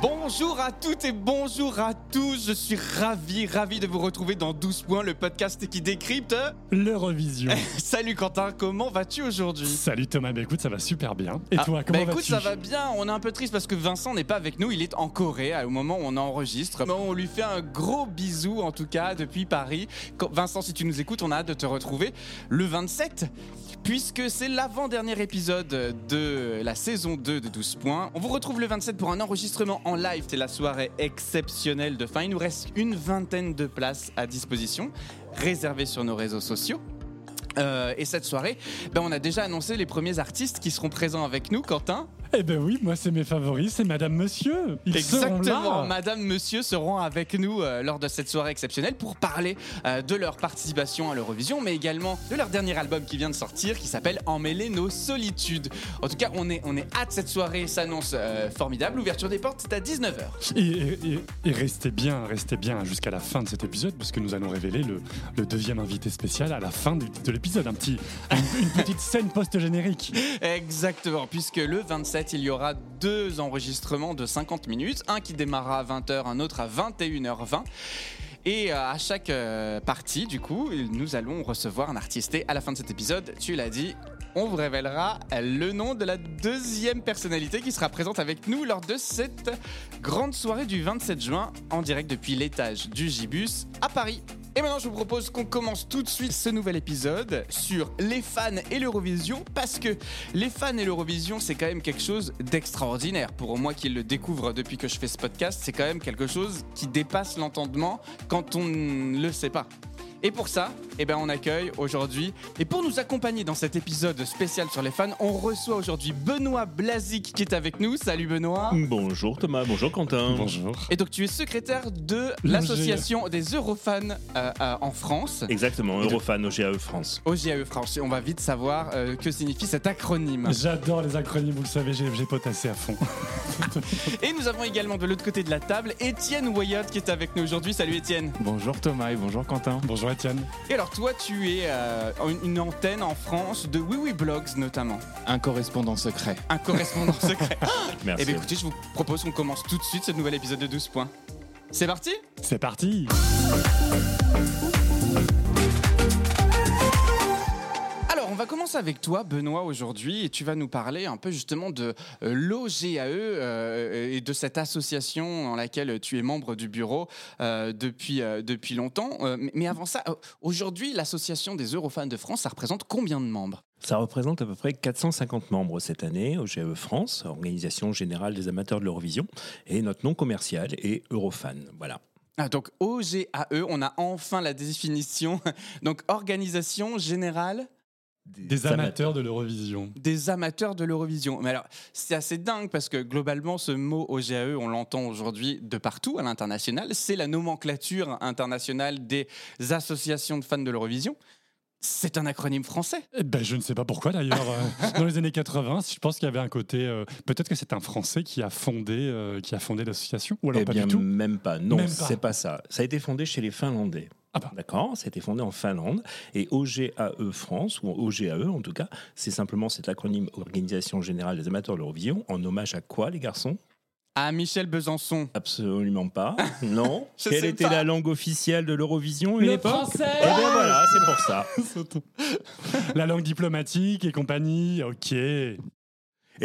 Bonjour à toutes et bonjour à tous, je suis ravi, ravi de vous retrouver dans 12 points, le podcast qui décrypte. L'Eurovision. Salut Quentin, comment vas-tu aujourd'hui? Salut Thomas, bah écoute, ça va super bien. Et Ah, toi, comment bah écoute, vas-tu? ça va bien. On est un peu triste parce que Vincent n'est pas avec nous. Il est en Corée au moment où on enregistre. Mais On lui fait un gros bisou, en tout cas, depuis Paris. Vincent, si tu nous écoutes, on a hâte de te retrouver le 27. Puisque c'est l'avant-dernier épisode de la saison 2 de 12 points. On vous retrouve le 27 pour un enregistrement en live. C'est la soirée exceptionnelle de fin. Il nous reste une vingtaine de places à disposition, réservées sur nos réseaux sociaux. Euh, et cette soirée, ben, on a déjà annoncé les premiers artistes qui seront présents avec nous, Quentin. Eh ben oui, moi c'est mes favoris, c'est Madame Monsieur. Ils Exactement. Madame, Monsieur seront avec nous euh, lors de cette soirée exceptionnelle pour parler euh, de leur participation à l'Eurovision, mais également de leur dernier album qui vient de sortir, qui s'appelle Emmêler nos solitudes. En tout cas, on est, on est hâte, cette soirée s'annonce euh, formidable. L'ouverture des portes, c'est à 19h. Et, et- et- et restez bien, restez bien jusqu'à la fin de cet épisode, parce que nous allons révéler le, le deuxième invité spécial à la fin de l'épisode. Un petit, une, une petite scène post-générique. Exactement, puisque le 27, il y aura deux enregistrements de 50 minutes, un qui démarrera à 20h, un autre à 21h20. Et euh, à chaque euh, partie, du coup, nous allons recevoir un artiste. Et à la fin de cet épisode, tu l'as dit, on vous révélera le nom de la deuxième personnalité qui sera présente avec nous lors de cette grande soirée du 27 juin en direct depuis l'étage du Gibus à Paris. Et maintenant, je vous propose qu'on commence tout de suite ce nouvel épisode sur les fans et l'Eurovision, parce que les fans et l'Eurovision, c'est quand même quelque chose d'extraordinaire. Pour moi qui le découvre depuis que je fais ce podcast, c'est quand même quelque chose qui dépasse l'entendement quand on ne le sait pas. Et pour ça, eh ben, on accueille aujourd'hui, et pour nous accompagner dans cet épisode spécial sur les fans, on reçoit aujourd'hui Benoît Blazik qui est avec nous. Salut Benoît. Bonjour Thomas, bonjour Quentin. Bonjour. Et donc tu es secrétaire de l'association des Eurofans euh, euh, en France. Exactement, Et de- Eurofan OGAE France. OGAE France. Et on va vite savoir euh, que signifie cet acronyme. J'adore les acronymes, vous le savez, j'ai potassé à fond. Et nous avons également de l'autre côté de la table Étienne Wyatt qui est avec nous aujourd'hui. Salut Étienne. Bonjour Thomas et bonjour Quentin. Bonjour Étienne. Et alors toi tu es euh, une- une antenne en France de Oui Oui Blogs notamment. Un correspondant secret. Un correspondant secret. Merci. Eh bien écoutez, je vous propose qu'on commence tout de suite ce nouvel épisode de 12 points. C'est parti? C'est parti. Va commencer avec toi, Benoît, aujourd'hui, et tu vas nous parler un peu justement de euh, l'OGAE euh, et de cette association dans laquelle tu es membre du bureau euh, depuis, euh, depuis longtemps. Mais- avant ça, aujourd'hui, l'association des Eurofans de France, ça représente combien de membres? Ça représente à peu près 450 membres cette année, OGAE France, Organisation Générale des Amateurs de l'Eurovision, et notre nom commercial est Eurofan. Voilà. ah, Donc, OGAE, on a enfin la définition. Donc, Organisation Générale Des amateurs de l'Eurovision. des amateurs de l'Eurovision. Mais alors, c'est assez dingue parce que globalement, ce mot OGAE, on l'entend aujourd'hui de partout à l'international. C'est la nomenclature internationale des associations de fans de l'Eurovision. C'est un acronyme français. Eh Ben, je ne sais pas pourquoi d'ailleurs. Euh, Dans les années 80, je pense qu'il y avait un côté. euh, Peut-être que c'est un Français qui a fondé, euh, qui a fondé l'association, ou alors eh pas bien, du tout. même pas. Non, c'est pas ça. Ça a été fondé chez les Finlandais. Ah bah. D'accord Ça a été fondé en Finlande. Et OGAE France, ou OGAE en tout cas, c'est simplement cet acronyme Organisation Générale des Amateurs de l'Eurovision, en hommage à quoi, les garçons? À Michel Besançon. Absolument pas. Non. Quelle était pas. la langue officielle de l'Eurovision à Le l'époque? français Eh bien voilà, c'est pour ça. La langue diplomatique et compagnie, ok. Et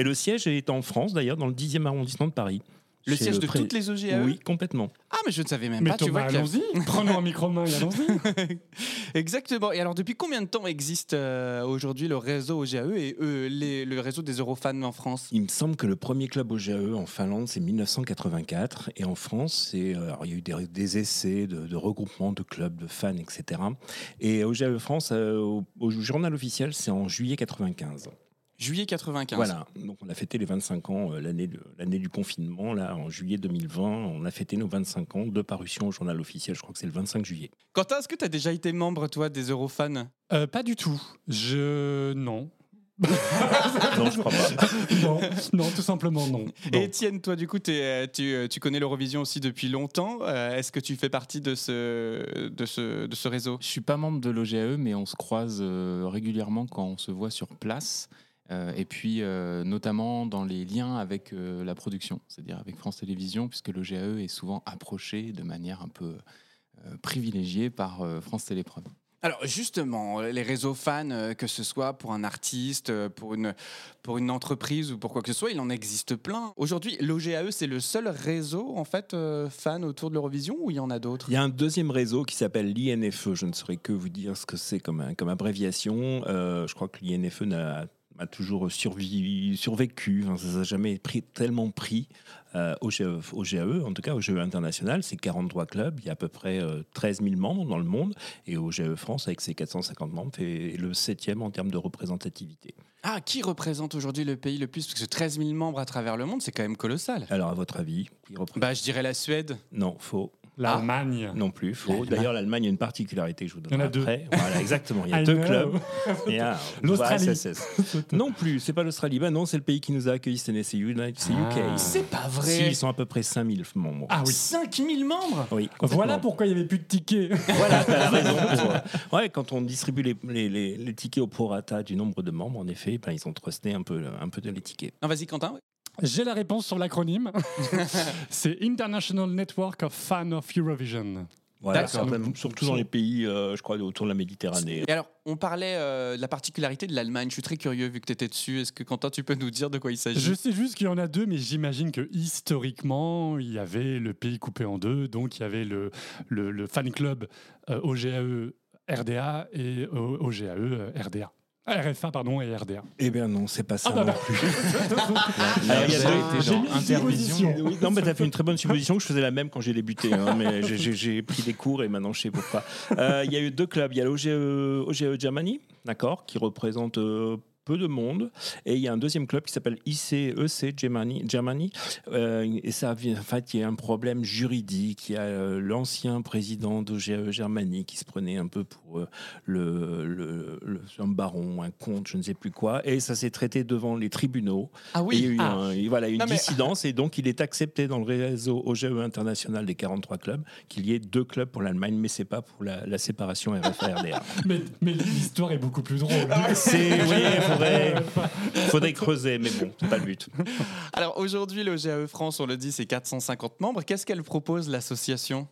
le siège est en France, d'ailleurs, dans le 10e arrondissement de Paris. Le siège de pré- toutes les OGAE Oui, complètement. Ah, mais je ne savais même Mais pas. tu Thomas, vois y a- allons-y. Prenons un micro de main et allons-y. Exactement. Et alors, depuis combien de temps existe euh, aujourd'hui le réseau OGAE et euh, les- le réseau des Eurofans en France? Il me semble que le premier club OGAE en Finlande, c'est 1984. Et en France, c'est, euh, alors, il y a eu des, des essais de, de regroupement de clubs, de fans, etc. Et OGAE France, euh, au, au journal officiel, c'est en juillet 95. Juillet 95. Voilà, donc on a fêté les 25 ans, euh, l'année de- l'année du confinement, là, en juillet 2020. On a fêté nos 25 ans de parution au journal officiel, je crois que c'est le 25 juillet. Quentin, est-ce que tu as déjà été membre, toi, des Eurofans? Euh, pas du tout. Je. Non. non, je crois pas. non, non, tout simplement non. Et. Étienne, toi, du coup, euh, tu, tu connais l'Eurovision aussi depuis longtemps. Euh, Est-ce que tu fais partie de ce, de ce, de ce réseau? Je suis pas membre de l'OGAE, mais on se croise euh, régulièrement quand on se voit sur place. Euh, et puis, euh, notamment dans les liens avec euh, la production, c'est-à-dire avec France Télévisions, puisque l'OGAE est souvent approché de manière un peu euh, privilégiée par euh, France Télépreuve. Alors justement, les réseaux fans, que ce soit pour un artiste, pour une, pour une entreprise ou pour quoi que ce soit, il en existe plein. Aujourd'hui, l'OGAE, c'est le seul réseau en fait fan autour de l'Eurovision ou il y en a d'autres? Il y a un deuxième réseau qui s'appelle l'INFE. E. Je ne saurais que vous dire ce que c'est comme, comme abréviation. Euh, je crois que l'INFE n'a a toujours survi- survécu. Enfin, ça n'a jamais pris, tellement pris euh, au, GAE, au GAE, en tout cas au GAE international. C'est 43 clubs. Il y a à peu près euh, 13 000 membres dans le monde. Et au GAE France, avec ses 450 membres, fait le septième en termes de représentativité. Ah, qui représente aujourd'hui le pays le plus? Parce que 13 000 membres à travers le monde, c'est quand même colossal. Alors, à votre avis, qui représente Bah, je dirais la Suède. Non, faux. L'Allemagne. Non plus, faux. D'ailleurs, l'Allemagne a une particularité, je vous Il y en a deux. après. Voilà, exactement. Il y a I deux know. clubs. L'Australie. Non plus, c'est pas l'Australie. Ben non, c'est le pays qui nous a accueillis cette année, c'est United- c'est UK. Ah. C'est pas Si, vrai ils sont à peu près 5000 membres. Ah oui. 5 000 membres Oui, Voilà pourquoi il n'y avait plus de tickets. Voilà, t'as la raison. pour, euh, ouais, quand on distribue les, les- les- les tickets au prorata du nombre de membres, en effet, ben, ils ont trusté un peu, un peu de les tickets. Non, vas-y, Quentin. J'ai la réponse sur l'acronyme. C'est International Network of Fans of Eurovision. Voilà, surtout dans les pays, euh, je crois, autour de la Méditerranée. Et alors, on parlait euh, de la particularité de l'Allemagne. Je suis très curieux vu que tu étais dessus. Est-ce que Quentin, tu peux nous dire de quoi il s'agit? Je sais juste qu'il y en a deux, mais j'imagine que historiquement, il y avait le pays coupé en deux. Donc, il y avait le, le, le fan club euh, OGAE RDA et euh, OGAE RDA. Ah, RFA, pardon, et RDA. Eh bien non, c'est pas ça Ah bah non bah. plus. Alors, il y a deux- j'ai mis. Oui, non, mais t'as fait une très bonne supposition que je faisais la même quand j'ai débuté. hein, mais j'ai pris des cours et maintenant je sais pourquoi. Euh, Il y a eu deux clubs. Il y a l'OGE OGE Germany, d'accord, qui représente euh, peu de monde. Et il y a un deuxième club qui s'appelle ICEC Germany. Germany Euh, et ça, vient- en fait, il y a un problème juridique. Il y a euh, l'ancien président d'OGE Germany qui se prenait un peu pour euh, le, le- le- un baron, un comte, je ne sais plus quoi. Et ça s'est traité devant les tribunaux. Ah Et il y a oui eu Ah. un- et voilà, une Non, mais- dissidence et donc il est accepté dans le réseau OGE international des 43 clubs qu'il y ait deux clubs pour l'Allemagne, mais c'est pas pour la, la séparation RFA-RDA. Mais, mais l'histoire est beaucoup plus drôle. c'est, oui, faudrait, faudrait creuser, mais bon, c'est pas le but. Alors aujourd'hui, l'OGAE France, on le dit, c'est 450 membres. Qu'est-ce qu'elle propose, l'association?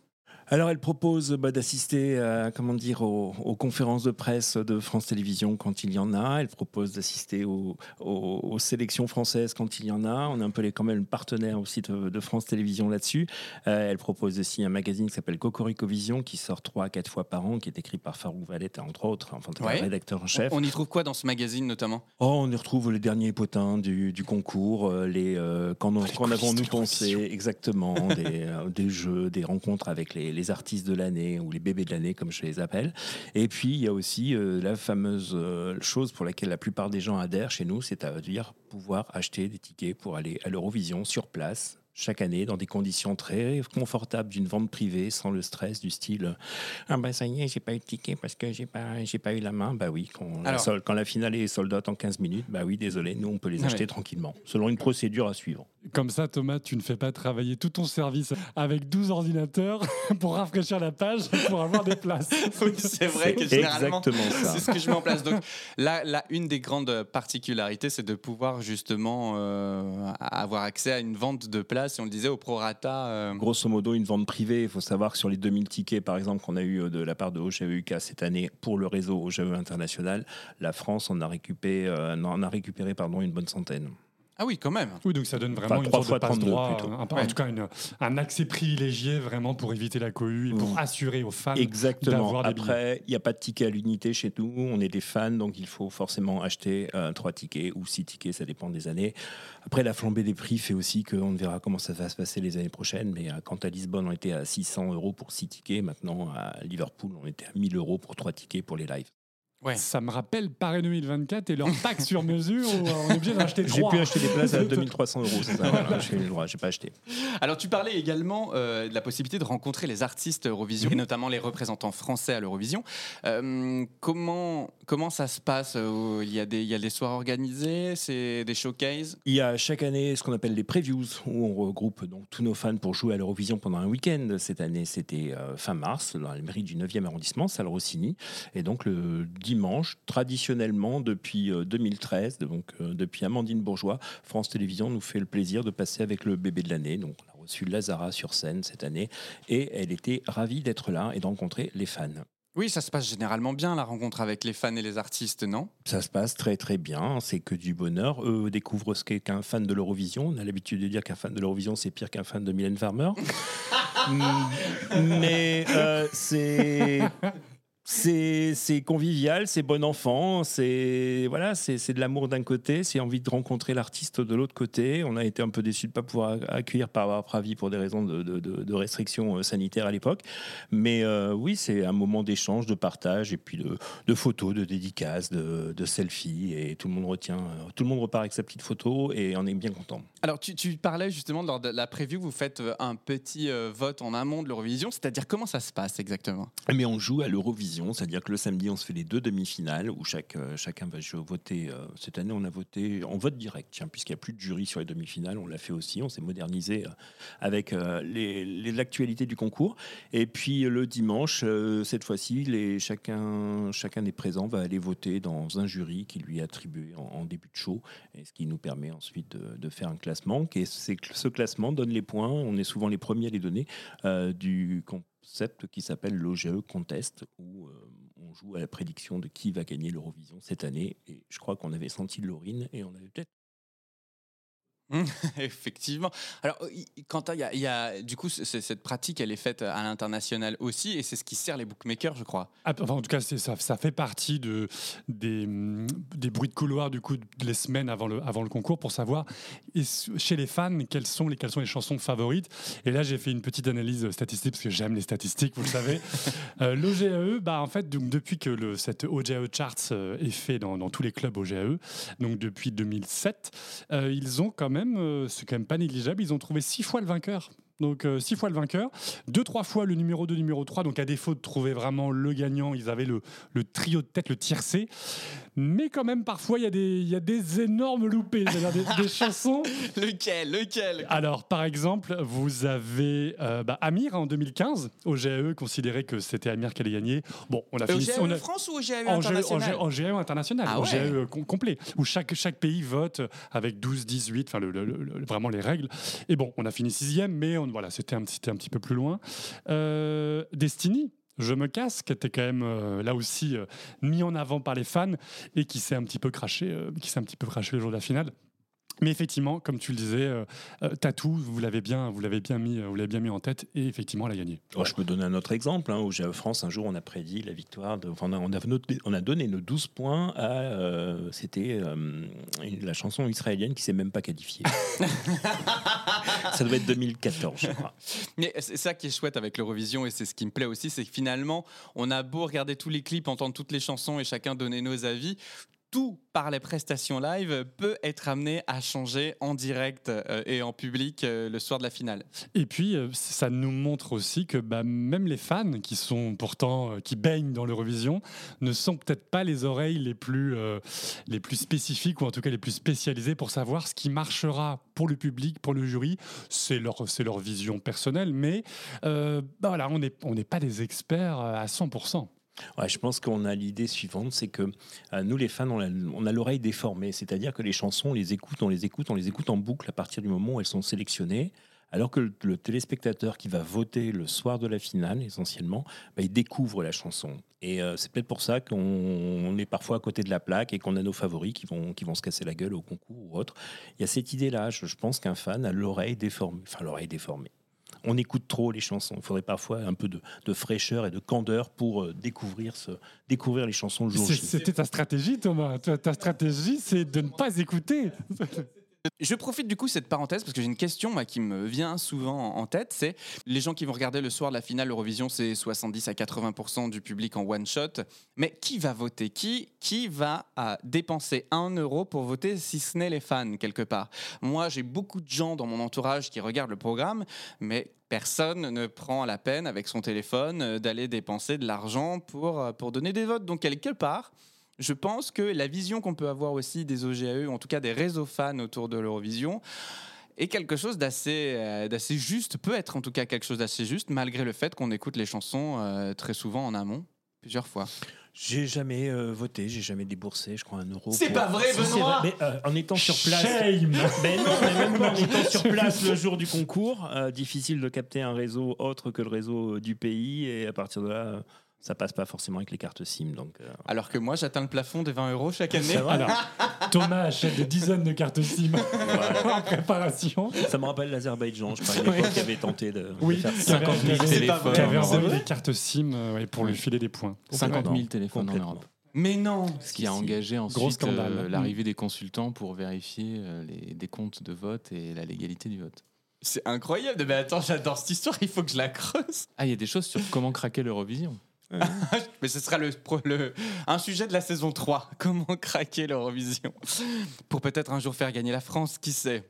Alors, elle propose bah, d'assister comment dire, aux, aux conférences de presse de France Télévisions quand il y en a. Elle propose d'assister aux, aux- aux sélections françaises quand il y en a. On est un peu les, quand même partenaire aussi de, de France Télévisions là-dessus. Euh, elle propose aussi un magazine qui s'appelle Cocorico Vision qui sort trois à quatre fois par an, qui est écrit par Farouk Valetta, entre autres, enfin, Ouais. le rédacteur en chef. On y trouve quoi dans ce magazine notamment? Oh, on y retrouve les derniers potins du, du concours, euh, les euh, qu'en avons-nous pensé exactement, des, euh, des jeux, des rencontres avec les, les artistes de l'année ou les bébés de l'année comme je les appelle. Et puis il y a aussi euh, la fameuse euh, chose pour laquelle la plupart des gens adhèrent chez nous, c'est-à-dire pouvoir acheter des tickets pour aller à l'Eurovision sur place chaque année dans des conditions très confortables d'une vente privée sans le stress du style ah ben ça y est j'ai pas eu de ticket parce que j'ai pas j'ai pas eu la main bah oui quand la, Alors- sol- quand la finale est sold out en 15 minutes bah oui désolé nous on peut les acheter ouais. tranquillement selon une procédure à suivre Comme ça, Thomas, tu ne fais pas travailler tout ton service avec 12 ordinateurs pour rafraîchir la page pour avoir des places. Oui, c'est vrai que C'est généralement, c'est ce que je mets en place. Donc là, là, une des grandes particularités, c'est de pouvoir justement euh, avoir accès à une vente de places, si on le disait, au prorata. euh, grosso modo une vente privée il faut savoir que sur les 2000 tickets par exemple qu'on a eu euh, de la part de OGEUK cette année pour le réseau OGE international la France en a récupéré euh, en a récupéré une bonne centaine Ah oui, quand même. Oui, donc ça donne vraiment Enfin, une sorte de fois 32 passe-droit, plutôt. un- en tout cas une- un accès privilégié vraiment pour éviter la cohue et pour Mmh. assurer aux fans Exactement. d'avoir des Après, il n'y a pas de ticket à l'unité chez nous. On est des fans, donc il faut forcément acheter euh, trois tickets ou six tickets, ça dépend des années. Après, la flambée des prix fait aussi qu'on verra comment ça va se passer les années prochaines. Mais euh, quand à Lisbonne, on était à 600 euros pour six tickets, maintenant à Liverpool, on était à 1000 euros pour trois tickets pour les lives. Ouais. Ça me rappelle Paris 2024 et leur pack sur mesure où on est obligé d'en acheter J'ai trois. pu acheter des places à 2300 euros, c'est ça. Voilà, j'ai eu le droit, j'ai pas acheté. Alors tu parlais également euh, de la possibilité de rencontrer les artistes Eurovision et notamment les représentants français à l'Eurovision. Euh, comment comment ça se passe euh, Il y a des il y a des soirs organisés, c'est des showcases? Il y a chaque année ce qu'on appelle les previews, où on regroupe donc tous nos fans pour jouer à l'Eurovision pendant un week-end. Cette année, c'était euh, fin mars, dans la mairie du 9e arrondissement, salle Rossini. Et donc le dimanche, traditionnellement, depuis euh, 2013, donc euh, depuis Amandine Bourgeois, France Télévisions nous fait le plaisir de passer avec le bébé de l'année. Donc on a reçu Lazara sur scène cette année, et elle était ravie d'être là et de rencontrer les fans. Oui, ça se passe généralement bien la rencontre avec les fans et les artistes, non? Ça se passe très très bien, c'est que du bonheur. Eux découvrent ce qu'est qu'un fan de l'Eurovision. On a l'habitude de dire qu'un fan de l'Eurovision, c'est pire qu'un fan de Mylène Farmer. Mais euh, c'est. C'est convivial, c'est bon enfant, c'est voilà, c'est de l'amour d'un côté, c'est envie de rencontrer l'artiste de l'autre côté. On a été un peu déçus de ne pas pouvoir accueillir par Pravi pour des raisons de, de- de- de restrictions euh, sanitaires à l'époque. Mais euh, oui, c'est un moment d'échange, de partage et puis de, de photos, de dédicaces, de, de selfies et tout le monde retient, euh, tout le monde repart avec sa petite photo et on est bien content. Alors tu, tu parlais justement lors de la preview, vous faites un petit vote en amont de l'Eurovision, c'est-à-dire comment ça se passe exactement? Mais on joue à l'Eurovision, c'est-à-dire que le samedi, on se fait les deux demi-finales où euh, chacun va voter. euh, cette année, on a voté en vote direct, puisqu'il n'y a plus de jury sur les demi-finales, on l'a fait aussi. On s'est modernisé euh, avec l'actualité du concours. Et puis le dimanche, cette fois-ci, chacun, chacun des présents va aller voter dans un jury qui lui est attribué en, début de show, ce qui nous permet ensuite de, faire un classement. Et ce classement donne les points, on est souvent les premiers à les donner, du qui s'appelle l'OGE Contest, où euh, on joue à la prédiction de qui va gagner l'Eurovision cette année. Et je crois qu'on avait senti Laurine et on avait peut-être Effectivement. Alors, il- Quentin, il y a, il y a- du coup, cette pratique, elle est faite à l'international aussi, et c'est ce qui sert les bookmakers, je crois. Ah, enfin, en tout cas, ça, ça fait partie de, des, hum, des bruits de couloir du coup les semaines avant le, avant le concours pour savoir et chez les fans quelles sont les, quelles sont les chansons favorites. Et là, j'ai fait une petite analyse statistique parce que j'aime les statistiques, vous le savez. Euh, L'OGAE, bah, en fait, donc, depuis que le, cette OGAE Charts euh, est fait dans, dans tous les clubs OGAE, donc depuis 2007, euh, ils ont quand même, euh, c'est quand même pas négligeable, ils ont trouvé six fois le vainqueur. Donc euh, six fois le vainqueur, deux, trois fois le numéro 2, numéro 3. Donc à défaut de trouver vraiment le gagnant, ils avaient le, le trio de tête, le tiercé. Mais quand même, parfois, il y, a des- il y a des énormes loupés, des, des chansons. Lequel Lequel? Alors, par exemple, vous avez euh, bah, Amir en 2015. Au GAE, considéré que c'était Amir qui allait gagner. Bon, on a Au fini. GAE on a- France ou au GAE en GAE, international en GAE international, Ah ouais. GAE com- complet, où chaque, chaque pays vote avec 12, 18, enfin le- le- le- vraiment les règles. Et bon, on a fini sixième, mais on, voilà, c'était un, petit- un peu plus loin. Euh, Destiny. Je me casse, qui était quand même euh, là aussi euh, mis en avant par les fans et qui s'est un petit peu craché, qui s'est un petit peu craché le jour de la finale. Mais effectivement, comme tu le disais, euh, euh, Tatou, vous l'avez bien, vous l'avez bien mis, euh, vous l'avez bien mis en tête et effectivement, elle a gagné. Oh, je peux donner un autre exemple. Hein, au GAE France, un jour, on a prédit la victoire. De, enfin, on, a, on, donné nos 12 points à. euh, C'était euh, la chanson israélienne qui s'est même pas qualifiée. Ça devait être 2014, je crois. Mais c'est ça qui est chouette avec l'Eurovision et c'est ce qui me plaît aussi, c'est que finalement, on a beau regarder tous les clips, entendre toutes les chansons et chacun donner nos avis. Tout par les prestations live peut être amené à changer en direct euh, et en public euh, le soir de la finale. Et puis, euh, ça nous montre aussi que bah, même les fans qui sont pourtant, qui baignent dans l'Eurovision, ne sont peut-être pas les oreilles les plus, les plus spécifiques ou en tout cas les plus spécialisées pour savoir ce qui marchera pour le public, pour le jury. C'est leur, c'est leur vision personnelle, mais bah voilà, on n'est on pas des experts à 100%. Je pense qu'on a l'idée suivante, c'est que euh, nous les fans, on a, l'oreille déformée, c'est-à-dire que les chansons, on les écoute, on les écoute, on les écoute en boucle à partir du moment où elles sont sélectionnées, alors que le, téléspectateur qui va voter le soir de la finale, essentiellement, bah, il découvre la chanson. Et euh, c'est peut-être pour ça qu'on on est parfois à côté de la plaque et qu'on a nos favoris qui vont, qui vont se casser la gueule au concours ou autre. Il y a cette idée-là, je, je pense qu'un fan a l'oreille déformée, enfin l'oreille déformée on écoute trop les chansons. Il faudrait parfois un peu de, de fraîcheur et de candeur pour euh, découvrir, ce, découvrir les chansons le jour. C'était ta stratégie, Thomas. Ta stratégie, c'est de ne pas écouter. Je profite du coup cette parenthèse parce que j'ai une question qui me vient souvent en tête. C'est les gens qui vont regarder le soir de la finale Eurovision, c'est 70 à 80% du public en one shot. Mais qui va voter? Qui qui va à dépenser un euro pour voter si ce n'est les fans quelque part? Moi, j'ai beaucoup de gens dans mon entourage qui regardent le programme, mais personne ne prend la peine avec son téléphone euh, d'aller dépenser de l'argent pour, euh, pour donner des votes. Donc quelque part, je pense que la vision qu'on peut avoir aussi des OGAE, en tout cas des réseaux fans autour de l'Eurovision, est quelque chose d'assez euh, d'assez juste, peut être en tout cas quelque chose d'assez juste, malgré le fait qu'on écoute les chansons euh, très souvent en amont, plusieurs fois. J'ai jamais euh, voté, j'ai jamais déboursé, je crois, un euro. C'est pour- pas vrai, Si, c'est Benoît vrai, mais, euh, En étant sur place. Shame Ben non, mais même en étant sur place le jour du concours, euh, difficile de capter un réseau autre que le réseau euh, du pays, et à partir de là, euh, ça passe pas forcément avec les cartes SIM. Donc, euh, Alors que moi, j'atteins le plafond des 20 euros chaque année. ça va. Alors, Thomas achète des dizaines de cartes SIM en préparation. Ça me rappelle l'Azerbaïdjan, je l'époque qui avait tenté de, de Oui, faire qui ça. avait- 50 000 qui avait- téléphones. qui avait envoyé des cartes SIM euh, ouais, pour lui filer des points. 50 000 Complètement. téléphones en. Europe. Mais non Ce qui a engagé ensuite scandale. euh, l'arrivée des consultants pour vérifier euh, les décomptes de vote et la légalité du vote. C'est incroyable. Mais attends, j'adore cette histoire, il faut que je la creuse. Ah, il y a des choses sur comment craquer l'Eurovision. Mais ce sera le, le- un sujet de la saison 3. Comment craquer l'Eurovision? Pour peut-être un jour faire gagner la France, qui sait?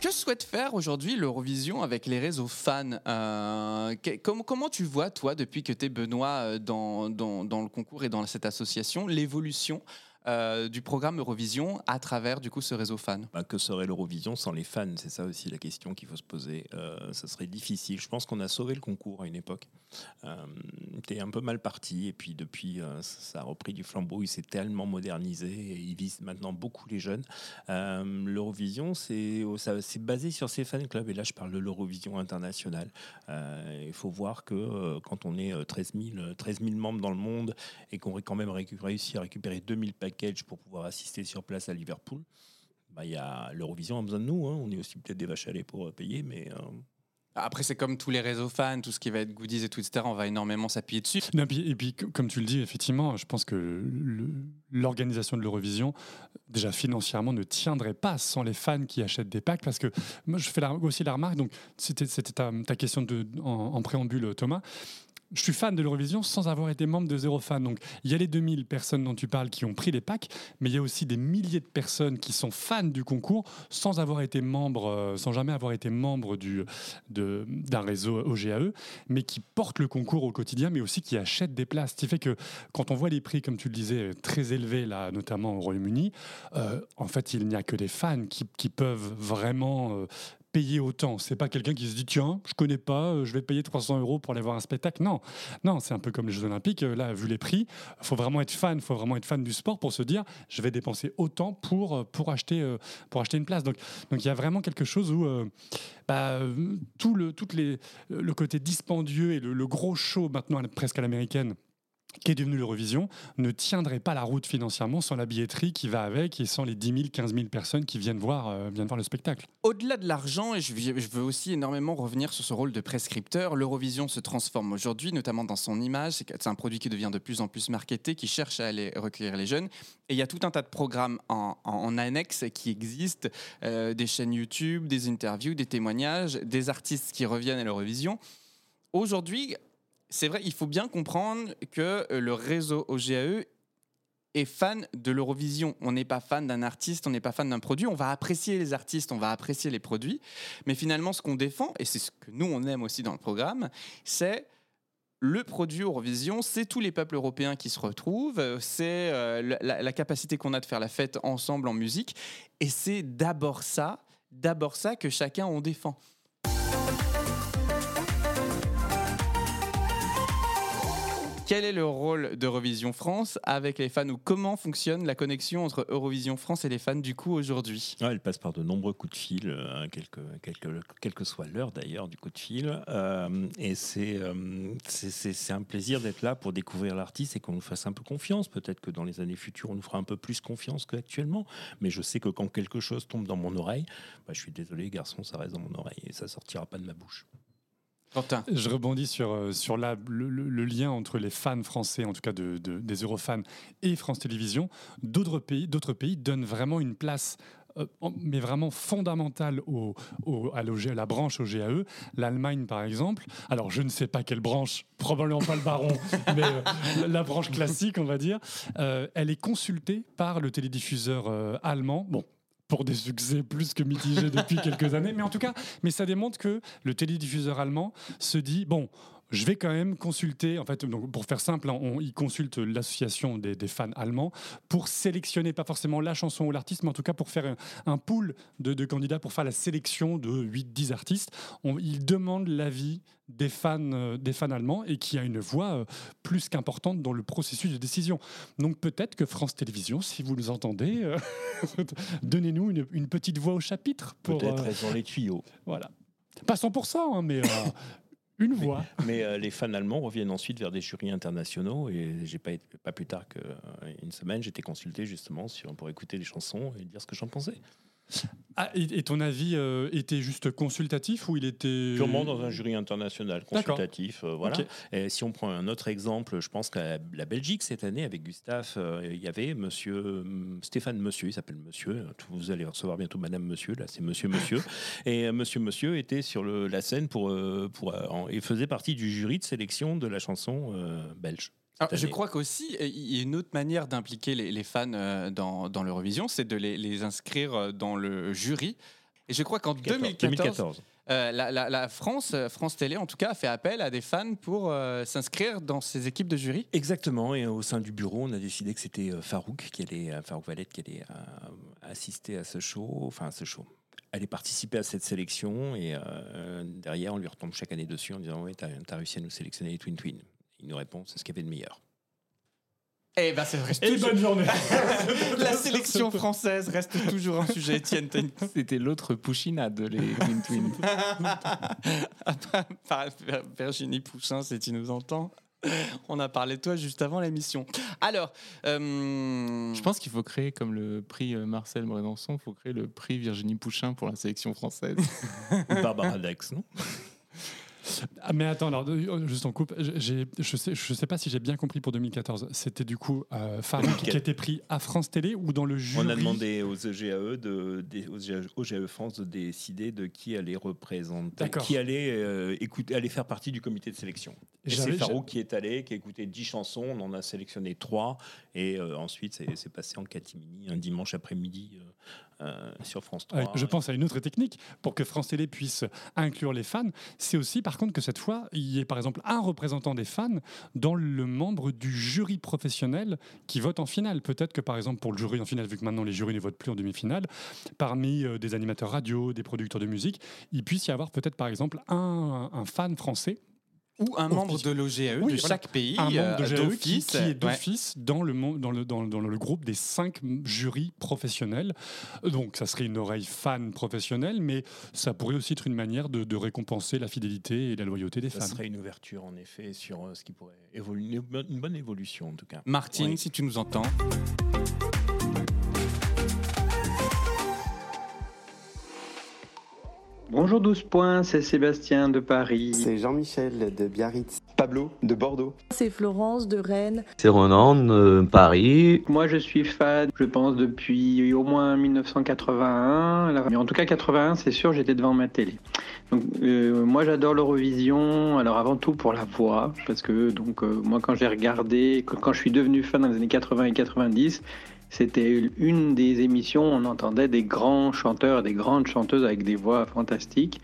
Que souhaite faire aujourd'hui l'Eurovision avec les réseaux fans? Euh, comment tu vois, toi, depuis que tu es Benoît euh, dans, dans, dans le concours et dans cette association, l'évolution euh, du programme Eurovision à travers du coup ce réseau fan Bah, que serait l'Eurovision sans les fans? C'est ça aussi la question qu'il faut se poser. Euh, ça serait difficile. Je pense qu'on a sauvé le concours à une époque. Euh, T'es un peu mal parti et puis depuis, euh, ça a repris du flambeau. Il s'est tellement modernisé et il vise maintenant beaucoup les jeunes. Euh, L'Eurovision, c'est ça- c'est basé sur ces fan clubs. Et là, je parle de l'Eurovision internationale. Il faut voir que quand on est euh, 13 000, 13 000 membres dans le monde et qu'on quand même réussi à récupérer 2000 pour pouvoir assister sur place à Liverpool, bah, il y a l'Eurovision a besoin de nous. hein. On est aussi peut-être des vaches à lait pour euh, payer, mais euh, Après, c'est comme tous les réseaux fans, tout ce qui va être goodies et tout, etc. On va énormément s'appuyer dessus. Non, puis- et puis, co- comme tu le dis, effectivement, je pense que l'organisation de l'Eurovision, déjà financièrement, ne tiendrait pas sans les fans qui achètent des packs. Parce que moi, je fais la- aussi la remarque, donc c'était c'était ta, ta question de, en, en préambule, Thomas. Je suis fan de l'Eurovision sans avoir été membre de Zéro Fan. Donc, il y a les 2000 personnes dont tu parles qui ont pris les packs, mais il y a aussi des milliers de personnes qui sont fans du concours sans avoir été membre, euh, sans jamais avoir été membre du- d'un réseau OGAE mais qui portent le concours au quotidien, mais aussi qui achètent des places. Ce qui fait que quand on voit les prix, comme tu le disais, très élevés, là, notamment au Royaume-Uni, euh, en fait, il n'y a que des fans qui, qui peuvent vraiment euh, payer autant. C'est pas quelqu'un qui se dit tiens, je connais pas, euh, je vais payer 300 euros pour aller voir un spectacle. Non, non, c'est un peu comme les Jeux Olympiques. Euh, Là, vu les prix, faut vraiment être fan, faut vraiment être fan du sport pour se dire je vais dépenser autant pour euh, pour acheter pour acheter une place. Donc donc il y a vraiment quelque chose où bah, tout le toutes les le côté dispendieux et le, le gros show maintenant presque à l'américaine qui est devenu l'Eurovision, ne tiendrait pas la route financièrement sans la billetterie qui va avec et sans les 10 000, 15 000 personnes qui viennent voir, euh, viennent voir le spectacle. Au-delà de l'argent, et je, veux- aussi énormément revenir sur ce rôle de prescripteur, l'Eurovision se transforme aujourd'hui, notamment dans son image. C'est un produit qui devient de plus en plus marketé, qui cherche à aller recueillir les jeunes. Et il y a tout un tas de programmes en annexe qui existent, euh, des chaînes YouTube, des interviews, des témoignages, des artistes qui reviennent à l'Eurovision. Aujourd'hui, c'est vrai, il faut bien comprendre que euh, le réseau OGAE est fan de l'Eurovision. On n'est pas fan d'un artiste, on n'est pas fan d'un produit. On va apprécier les artistes, on va apprécier les produits. Mais finalement, ce qu'on défend, et c'est ce que nous, on aime aussi dans le programme, c'est le produit Eurovision, c'est tous les peuples européens qui se retrouvent, euh, c'est euh, la, la capacité qu'on a de faire la fête ensemble en musique. Et c'est d'abord ça, d'abord ça que chacun on défend. Quel est le rôle d'Eurovision France avec les fans ou comment fonctionne la connexion entre Eurovision France et les fans du coup aujourd'hui? Ouais, elle passe par de nombreux coups de fil, euh, quelle, que, quelle que- soit l'heure d'ailleurs du coup de fil. Euh, et c'est euh, c'est un plaisir d'être là pour découvrir l'artiste et qu'on nous fasse un peu confiance. Peut-être que dans les années futures, on nous fera un peu plus confiance qu'actuellement. Mais je sais que quand quelque chose tombe dans mon oreille, bah, je suis désolé, garçon, ça reste dans mon oreille et ça sortira pas de ma bouche. Je rebondis sur, euh, sur la- le, lien entre les fans français, en tout cas de, de- des Eurofans, et France Télévisions. D'autres pays, d'autres pays donnent vraiment une place, euh, mais vraiment fondamentale au, au- à, la branche au GAE. L'Allemagne, par exemple. Alors, je ne sais pas quelle branche, probablement pas le baron, mais euh, la, la branche classique, on va dire. Euh, elle est consultée par le télédiffuseur euh, allemand. Bon. Pour des succès plus que mitigés depuis quelques années, mais en tout cas, mais ça démontre que le télédiffuseur allemand se dit bon, je vais quand même consulter, en fait, donc pour faire simple, hein, on, il consulte l'association des, des fans allemands pour sélectionner, pas forcément la chanson ou l'artiste, mais en tout cas pour faire un, un pool de, de candidats pour faire la sélection de 8-10 artistes. On, il demande l'avis des fans, euh, des fans allemands et qui a une voix euh, plus qu'importante dans le processus de décision. Donc peut-être que France Télévisions, si vous nous entendez, euh, donnez-nous une, une petite voix au chapitre. Peut-être elles ont les tuyaux. voilà. Pas 100%, hein, mais une voix. Mais euh, les fans allemands reviennent ensuite vers des jurys internationaux et j'ai pas, été- pas plus tard qu'une semaine, j'étais consulté justement sur, pour écouter les chansons et dire ce que j'en pensais. Ah, et, et ton avis euh, était juste consultatif ou il était Purement dans un jury international consultatif, euh, voilà. Et si on prend un autre exemple, je pense qu'à la Belgique cette année avec Gustave, euh, il y avait Monsieur hum, Stéphane Monsieur, il s'appelle Monsieur. Vous allez recevoir bientôt Madame Monsieur. Là, c'est Monsieur Monsieur. et Monsieur Monsieur était sur le- la scène pour pour et faisait partie du jury de sélection de la chanson belge. Alors, cette je crois qu'aussi, il y a une autre manière d'impliquer les, les fans euh, dans, dans l'Eurovision, c'est de les, les inscrire euh, dans le jury. Et je crois qu'en 2014, 2014. euh, la, la- la France, France Télé en tout cas, a fait appel à des fans pour euh, s'inscrire dans ces équipes de jury. Exactement, et au sein du bureau, on a décidé que c'était Farouk qui allait, Farouk Valette qui allait assister à ce show, enfin à ce show, allait participer à cette sélection, et euh, derrière, on lui retombe chaque année dessus en disant, oui, t'as as réussi à nous sélectionner les Twin Twin. Il nous répond, c'est ce qu'il y avait de meilleur. Eh ben, c'est vrai. Et bonne journée. La sélection française reste toujours un sujet, une- C'était l'autre Pouchinade, les Twin Twin. Par- Virginie Poussin, si tu nous entends. On a parlé de toi juste avant l'émission. Alors, euh, Je pense qu'il faut créer, comme le prix euh, Marcel Brédençon, il faut créer le prix Virginie Pouchin pour la sélection française. Ou Barbara Dax, non? Ah, mais attends, alors, euh, juste en coupe, j'ai- je sais, je sais pas si j'ai bien compris pour 2014. C'était du coup euh, Farouk qui a été pris à France Télé ou dans le jury On a demandé aux EGAE, de, des- aux EGAE OGAE France de décider de qui allait représenter, D'accord. qui allait, euh, écouter, allait faire partie du comité de sélection. Et c'est Farouk qui est allé, qui a écouté 10 chansons, on en a sélectionné 3, et euh, ensuite c'est passé en catimini un dimanche après-midi euh, euh, sur France 3. Ouais, je pense à une autre technique pour que France Télé puisse inclure les fans. C'est aussi, par contre, que cette fois, il y ait par exemple un représentant des fans dans le membre du jury professionnel qui vote en finale. Peut-être que, par exemple, pour le jury en finale, vu que maintenant les jurys ne votent plus en demi-finale, parmi euh, des animateurs radio, des producteurs de musique, il puisse y avoir peut-être, par exemple, un, un fan français ou un membre de l'OGAE Oui, de voilà. chaque pays, un membre de euh, GAE qui, est ouais. d'office dans, le, mon- dans, le, dans, le- dans le groupe des cinq jurys professionnels. Donc, ça serait une oreille fan professionnelle, mais ça pourrait aussi être une manière de, de récompenser la fidélité et la loyauté des Ça fans. serait une ouverture en effet sur euh, ce qui pourrait évoluer, une bonne- une bonne évolution en tout cas. Martine, Oui. si tu nous entends. Bonjour 12 points, c'est Sébastien de Paris. C'est Jean-Michel de Biarritz. Pablo de Bordeaux. C'est Florence de Rennes. C'est Ronan de Paris. Moi je suis fan, je pense, depuis au moins 1981. Alors, mais en tout cas 81, c'est sûr, j'étais devant ma télé. Donc euh, moi j'adore l'Eurovision, alors avant tout pour la voix, parce que donc euh, moi quand j'ai regardé, quand, quand je suis devenu fan dans les années 80 et 90, c'était une des émissions où on entendait des grands chanteurs, des grandes chanteuses avec des voix fantastiques.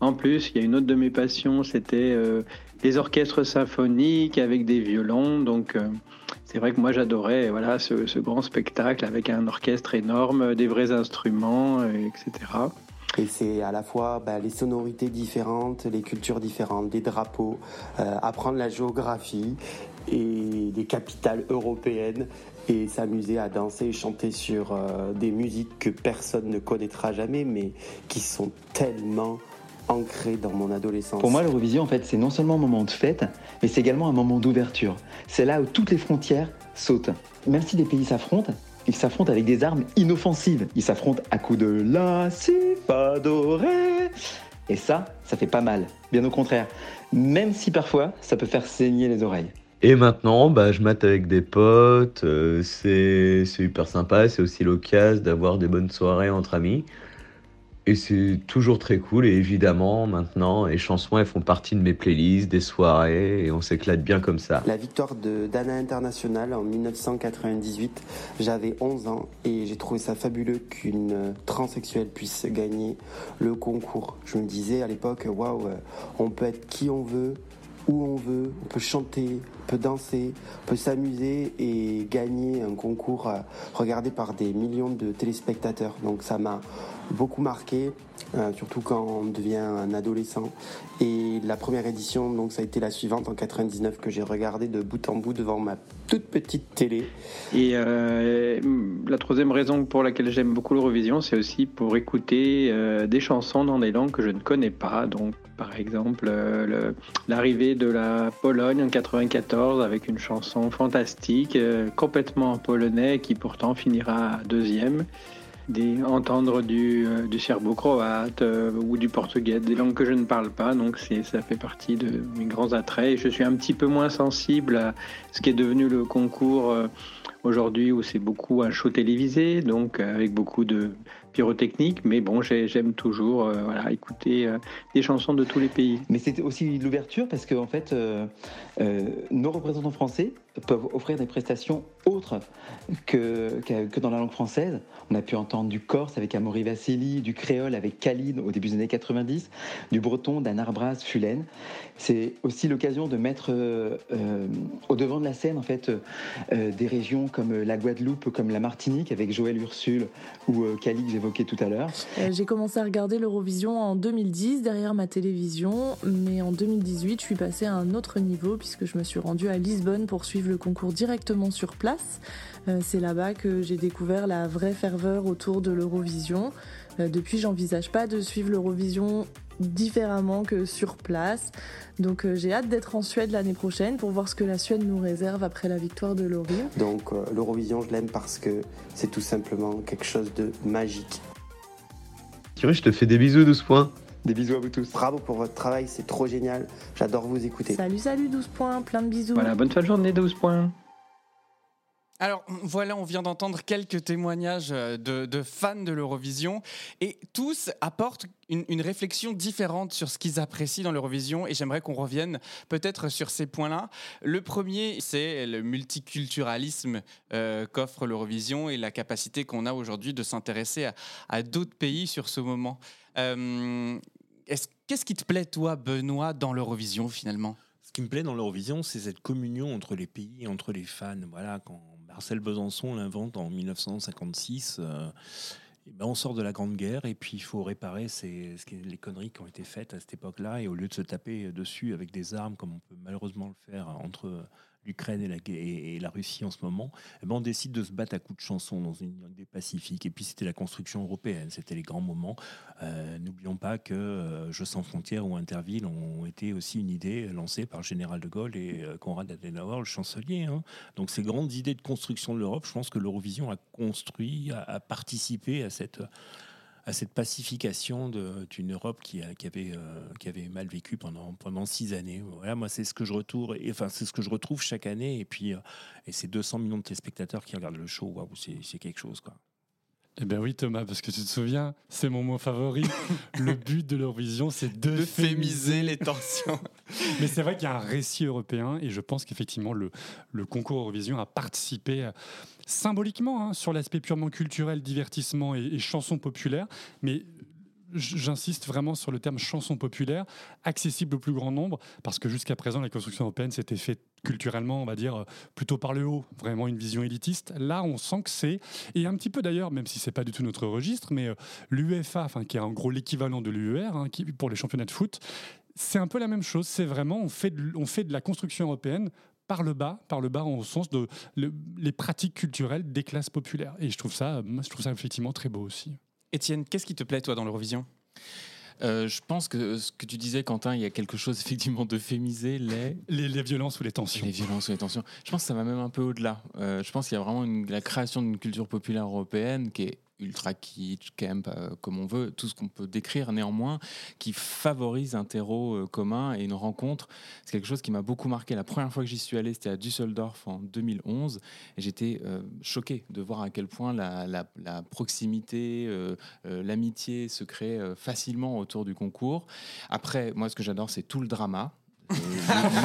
En plus, il y a une autre de mes passions, c'était euh, les orchestres symphoniques avec des violons. Donc, euh, c'est vrai que moi j'adorais voilà ce, grand spectacle avec un orchestre énorme, des vrais instruments, euh, etc. Et c'est à la fois bah, les sonorités différentes, les cultures différentes, des drapeaux, euh, apprendre la géographie et les capitales européennes et s'amuser à danser et chanter sur euh, des musiques que personne ne connaîtra jamais mais qui sont tellement ancrées dans mon adolescence. Pour moi, l'Eurovision, en fait, c'est non seulement un moment de fête, mais c'est également un moment d'ouverture. C'est là où toutes les frontières sautent. Même si des pays s'affrontent, ils s'affrontent avec des armes inoffensives. Ils s'affrontent à coups de la, si, fa, do, ré. Et ça, ça fait pas mal. Bien au contraire. Même si parfois, ça peut faire saigner les oreilles. Et maintenant, bah, je mate avec des potes, euh, c'est hyper sympa, c'est aussi l'occasion d'avoir des bonnes soirées entre amis. Et c'est toujours très cool, et évidemment, maintenant, les chansons, elles font partie de mes playlists, des soirées, et on s'éclate bien comme ça. La victoire de d'Anna International en 1998, j'avais 11 ans et j'ai trouvé ça fabuleux qu'une transsexuelle puisse gagner le concours. Je me disais à l'époque, waouh, euh, on peut être qui on veut, où on veut, on peut chanter, peut danser, peut s'amuser et gagner un concours euh, regardé par des millions de téléspectateurs. Donc ça m'a beaucoup marqué, euh, surtout quand on devient un adolescent. Et la première édition, donc ça a été la suivante en 99 que j'ai regardé de bout en bout devant ma toute petite télé. Et euh, la troisième raison pour laquelle j'aime beaucoup l'Eurovision, c'est aussi pour écouter des chansons dans des langues que je ne connais pas. Donc, par exemple, le- l'arrivée de la Pologne en 94 avec une chanson fantastique, euh, complètement en polonais, qui pourtant finira deuxième. Des, entendre du, euh, serbo-croate euh, ou du portugais, des langues que je ne parle pas, donc ça fait partie de mes grands attraits. Je suis un petit peu moins sensible à ce qui est devenu le concours aujourd'hui où c'est beaucoup un show télévisé, donc avec beaucoup de pyrotechnique, mais bon, j'ai- j'aime toujours euh, écouter euh, des chansons de tous les pays. Mais c'est aussi l'ouverture parce que en fait, euh, nos représentants français peuvent offrir des prestations autres que, que, dans la langue française. On a pu entendre du corse avec Amaury Vassili, du créole avec Khalid au début des années 90, du breton Braz Fulen. C'est aussi l'occasion de mettre au devant de la scène en fait des régions comme la Guadeloupe, comme la Martinique avec Joël Ursule ou Khalid Euh, J'ai commencé à regarder l'Eurovision en 2010 derrière ma télévision, mais en 2018, je suis passée à un autre niveau puisque je me suis rendue à Lisbonne pour suivre le concours directement sur place. Euh, C'est là-bas que j'ai découvert la vraie ferveur autour de l'Eurovision. Euh, Depuis, j'envisage pas de suivre l'Eurovision différemment que sur place. Donc euh, j'ai hâte d'être en Suède l'année prochaine pour voir ce que la Suède nous réserve après la victoire de Laurie. Donc euh, l'Eurovision, je l'aime parce que c'est tout simplement quelque chose de magique. Thierry, je te fais des bisous, 12 points. Des bisous à vous tous. Bravo pour votre travail, c'est trop génial. J'adore vous écouter. Salut, salut, 12 points, plein de bisous. Voilà, bonne fin de journée, 12 points. Alors voilà, on vient d'entendre quelques témoignages euh, de, fans de l'Eurovision et tous apportent une, réflexion différente sur ce qu'ils apprécient dans l'Eurovision et j'aimerais qu'on revienne peut-être sur ces points-là. Le premier, c'est le multiculturalisme euh, qu'offre l'Eurovision et la capacité qu'on a aujourd'hui de s'intéresser à, d'autres pays sur ce moment. Euh, est-ce- Qu'est-ce qui te plaît, toi, Benoît, dans l'Eurovision finalement? Ce qui me plaît dans l'Eurovision, c'est cette communion entre les pays entre les fans. Voilà, quand Marcel Besançon l'invente en 1956, euh, ben, on sort de la Grande Guerre et puis il faut réparer les conneries qui ont été faites à cette époque-là. Et au lieu de se taper dessus avec des armes, comme on peut malheureusement le faire entre l'Ukraine et la, Russie en ce moment, eh ben, on décide de se battre à coups de chansons dans une des Pacifiques. Et puis c'était la construction européenne, c'était les grands moments. Euh, N'oublions pas que euh, Jeux sans frontières ou Interville ont été aussi une idée lancée par le général de Gaulle et euh, Konrad Adenauer, le chancelier. hein. Donc ces grandes idées de construction de l'Europe, je pense que l'Eurovision a construit, a participé à cette à cette pacification d'une Europe euh, qui avait mal vécu pendant, six années. Voilà, moi, c'est ce que je retrouve, et, enfin, c'est ce que je retrouve chaque année. Et puis, euh, et ces 200 millions de téléspectateurs qui regardent le show, c'est c'est quelque chose, quoi. Eh bien oui Thomas, parce que tu te souviens, c'est mon mot favori. le but de l'Eurovision, c'est de Euphémiser les tensions. Mais c'est vrai qu'il y a un récit européen et je pense qu'effectivement le, le concours Eurovision a participé euh, symboliquement hein, sur l'aspect purement culturel, divertissement et, et chansons populaires. Mais j'insiste vraiment sur le terme chanson populaire, accessible au plus grand nombre, parce que jusqu'à présent la construction européenne s'était faite culturellement, on va dire, euh, plutôt par le haut, vraiment une vision élitiste. Là, on sent que c'est, et un petit peu d'ailleurs, même si c'est pas du tout notre registre, mais euh, l'UEFA, enfin, qui est en gros l'équivalent de l'UER, hein, pour les championnats de foot, c'est un peu la même chose. C'est vraiment, on fait, de, on fait de la construction européenne par le bas, par le bas au sens de le- les pratiques culturelles des classes populaires. Et je trouve ça, euh, je trouve ça effectivement très beau aussi. Étienne, qu'est-ce qui te plaît, toi, dans l'Eurovision? Euh, je pense que ce que tu disais, Quentin, il y a quelque chose effectivement d'euphémiser les... les... les violences ou les tensions. Les violences ou les tensions. Je pense que ça va même un peu au-delà. Euh, je pense qu'il y a vraiment une- la création d'une culture populaire européenne qui est ultra kitsch, camp, euh, comme on veut, tout ce qu'on peut décrire néanmoins, qui favorise un terreau euh, commun et une rencontre. C'est quelque chose qui m'a beaucoup marqué. La première fois que j'y suis allé, c'était à Düsseldorf en 2011, et j'étais euh, choqué de voir à quel point la, la- proximité, l'amitié se crée facilement autour du concours. Après, moi, ce que j'adore, c'est tout le drama. Euh,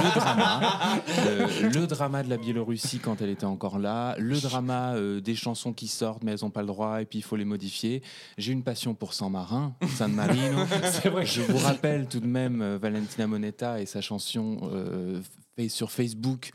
le, drama, euh, le drama de la Biélorussie quand elle était encore là, le drama euh, des chansons qui sortent mais elles n'ont pas le droit et puis il faut les modifier. J'ai une passion pour San Marin, San Marino. Vrai. Je vous rappelle tout de même euh, Valentina Monetta et sa chanson sur Facebook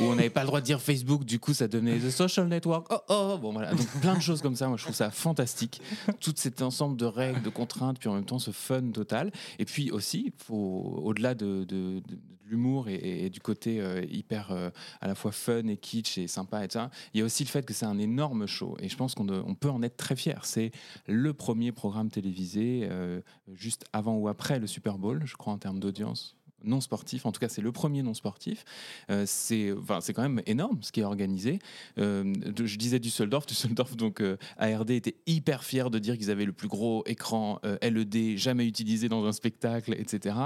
où on n'avait pas le droit de dire Facebook, du coup ça devenait The Social Network. Oh oh Bon voilà, donc plein de choses comme ça, moi je trouve ça fantastique. Tout cet ensemble de règles, de contraintes, puis en même temps ce fun total. Et puis aussi, au-delà de, de- l'humour et, du côté euh, hyper euh, à la fois fun et kitsch et sympa et tout il y a aussi le fait que c'est un énorme show. Et je pense qu'on peut en être très fier. C'est le premier programme télévisé euh, juste avant ou après le Super Bowl, je crois en termes d'audience non sportif, en tout cas c'est le premier non sportif. Euh, c'est enfin, quand même énorme ce qui est organisé. Euh, je disais Düsseldorf, Düsseldorf donc euh, ARD était hyper fier de dire qu'ils avaient le plus gros écran LED jamais utilisé dans un spectacle, etc.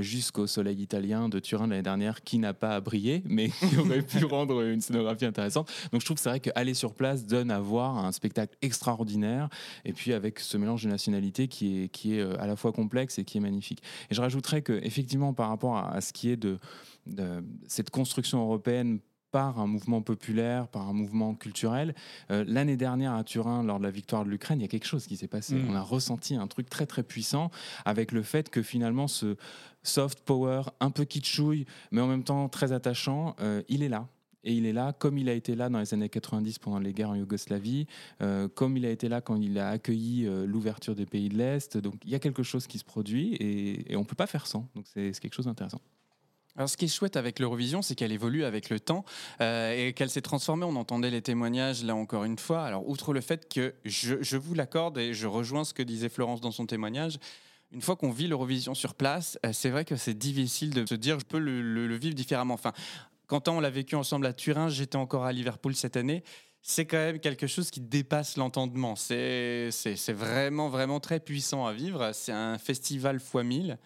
Jusqu'au Soleil italien de Turin l'année dernière qui n'a pas brillé, mais qui aurait pu rendre une scénographie intéressante. Donc je trouve que c'est vrai qu'aller sur place donne à voir un spectacle extraordinaire et puis avec ce mélange de nationalités qui est, qui est à la fois complexe et qui est magnifique. Et je rajouterais que effectivement par rapport à, à ce qui est de, de cette construction européenne par un mouvement populaire, par un mouvement culturel. Euh, L'année dernière à Turin, lors de la victoire de l'Ukraine, il y a quelque chose qui s'est passé. Mm. On a ressenti un truc très très puissant avec le fait que finalement ce soft power un peu kitschouille, mais en même temps très attachant, euh, il est là. Et il est là comme il a été là dans les années 90 pendant les guerres en Yougoslavie, euh, comme il a été là quand il a accueilli euh, l'ouverture des pays de l'Est. Donc il y a quelque chose qui se produit et, on ne peut pas faire sans. Donc c'est quelque chose d'intéressant. Alors, ce qui est chouette avec l'Eurovision, c'est qu'elle évolue avec le temps euh, et qu'elle s'est transformée. On entendait les témoignages là encore une fois. Alors, outre le fait que je, vous l'accorde et je rejoins ce que disait Florence dans son témoignage, une fois qu'on vit l'Eurovision sur place, c'est vrai que c'est difficile de se dire je peux le, le- le vivre différemment. Enfin, quand on l'a vécu ensemble à Turin, j'étais encore à Liverpool cette année. C'est quand même quelque chose qui dépasse l'entendement. C'est vraiment, vraiment très puissant à vivre. C'est un festival fois 1000.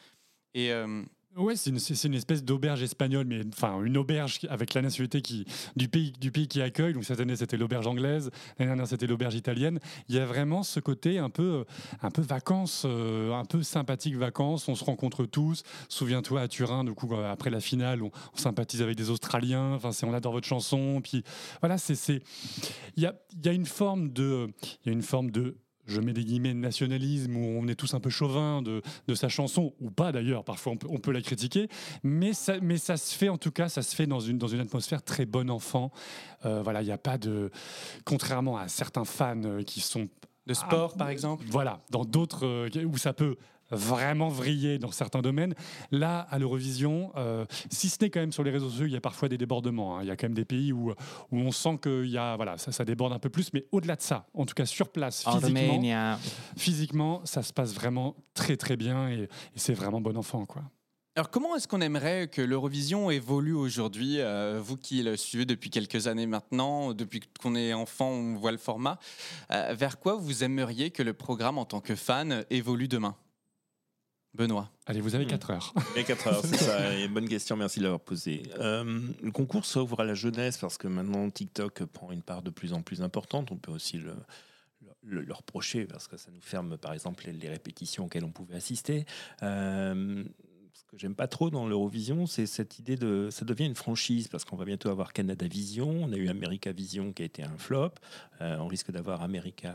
Et. euh, Ouais, c'est une, espèce d'auberge espagnole, mais enfin une auberge avec la nationalité qui, du, pays, du pays qui accueille. Donc cette année c'était l'auberge anglaise, l'année dernière c'était l'auberge italienne. Il y a vraiment ce côté un peu, un peu vacances, euh, un peu sympathique vacances. On se rencontre tous. Souviens-toi à Turin, du coup euh, après la finale, on, sympathise avec des Australiens. Enfin, c'est on adore votre chanson. Puis voilà, c'est il y a, y a une forme de, il y a une forme de je mets des guillemets de nationalisme où on est tous un peu chauvin de, de sa chanson, ou pas d'ailleurs, parfois on peut, on peut la critiquer, mais ça, mais ça se fait en tout cas, ça se fait dans une, dans une atmosphère très bon enfant. Euh, voilà, il n'y a pas de. Contrairement à certains fans qui sont. De sport, par exemple? Voilà, dans d'autres euh, où ça peut vraiment vriller dans certains domaines. Là, à l'Eurovision, euh, si ce n'est quand même sur les réseaux sociaux, il y a parfois des débordements. hein. Il y a quand même des pays où, où on sent que il y a, voilà, ça, ça déborde un peu plus. Mais au-delà de ça, en tout cas sur place, physiquement, Armenia. physiquement, ça se passe vraiment très très bien et, et c'est vraiment bon enfant. quoi. Alors comment est-ce qu'on aimerait que l'Eurovision évolue aujourd'hui Euh, Vous qui le suivez depuis quelques années maintenant, depuis qu'on est enfant, on voit le format. Euh, vers quoi vous aimeriez que le programme en tant que fan évolue demain? Benoît. Allez, vous avez 4 heures. Et 4 heures, c'est ça. Et bonne question, merci de l'avoir posée. Euh, le concours s'ouvre à la jeunesse parce que maintenant TikTok prend une part de plus en plus importante. On peut aussi le, le, le reprocher parce que ça nous ferme, par exemple, les, les répétitions auxquelles on pouvait assister. Euh, j'aime pas trop dans l'Eurovision, c'est cette idée de. Ça devient une franchise parce qu'on va bientôt avoir Canada Vision. On a eu America Vision qui a été un flop. Euh, on risque d'avoir America,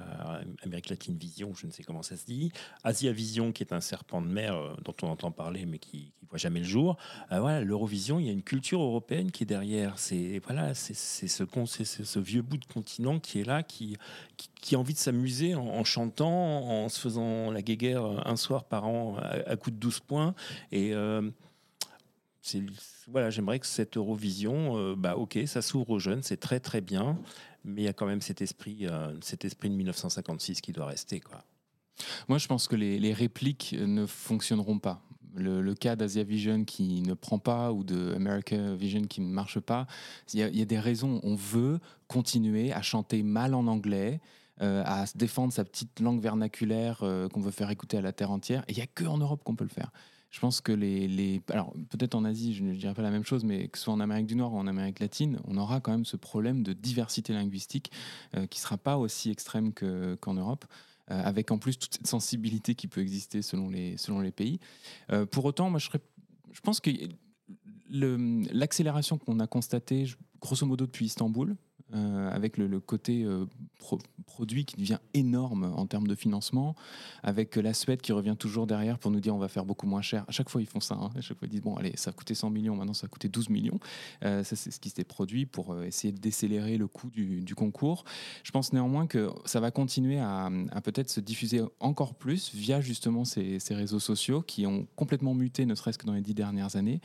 Amérique Latine Vision, je ne sais comment ça se dit. Asia Vision qui est un serpent de mer euh, dont on entend parler mais qui ne voit jamais le jour. Euh, voilà, l'Eurovision, il y a une culture européenne qui est derrière. C'est voilà, c'est ce, c'est ce vieux bout de continent qui est là, qui, qui, qui a envie de s'amuser en, chantant, en se faisant la guéguerre un soir par an à, à coup de 12 points. Et euh, voilà, j'aimerais que cette Eurovision, euh, bah ok, ça s'ouvre aux jeunes, c'est très très bien, mais il y a quand même cet esprit, euh, cet esprit de 1956 qui doit rester, quoi. Moi, je pense que les, répliques ne fonctionneront pas. Le, cas d'Asia Vision qui ne prend pas ou de America Vision qui ne marche pas, il y a des raisons. On veut continuer à chanter mal en anglais. Euh, à se défendre sa petite langue vernaculaire euh, qu'on veut faire écouter à la terre entière. Et il n'y a que en Europe qu'on peut le faire. Je pense que les, les alors peut-être en Asie, je ne dirais pas la même chose, mais que ce soit en Amérique du Nord ou en Amérique latine, on aura quand même ce problème de diversité linguistique euh, qui sera pas aussi extrême que- qu'en Europe. avec en plus toute cette sensibilité qui peut exister selon les, selon les pays. Pour autant, moi, je, serais- je pense que l'accélération qu'on a constatée, grosso modo, depuis Istanbul, euh, avec le, côté euh, pro- produit qui devient énorme en termes de financement, avec la Suède qui revient toujours derrière pour nous dire on va faire beaucoup moins cher. À chaque fois, ils font ça. hein. À chaque fois, ils disent bon, allez, ça a coûté 100 millions, maintenant ça a coûté 12 millions. Euh, ça, c'est ce qui s'était produit pour euh, essayer de décélérer le coût du, concours. Je pense néanmoins que ça va continuer à, à peut-être se diffuser encore plus via justement ces, ces réseaux sociaux qui ont complètement muté, ne serait-ce que dans les dix dernières années.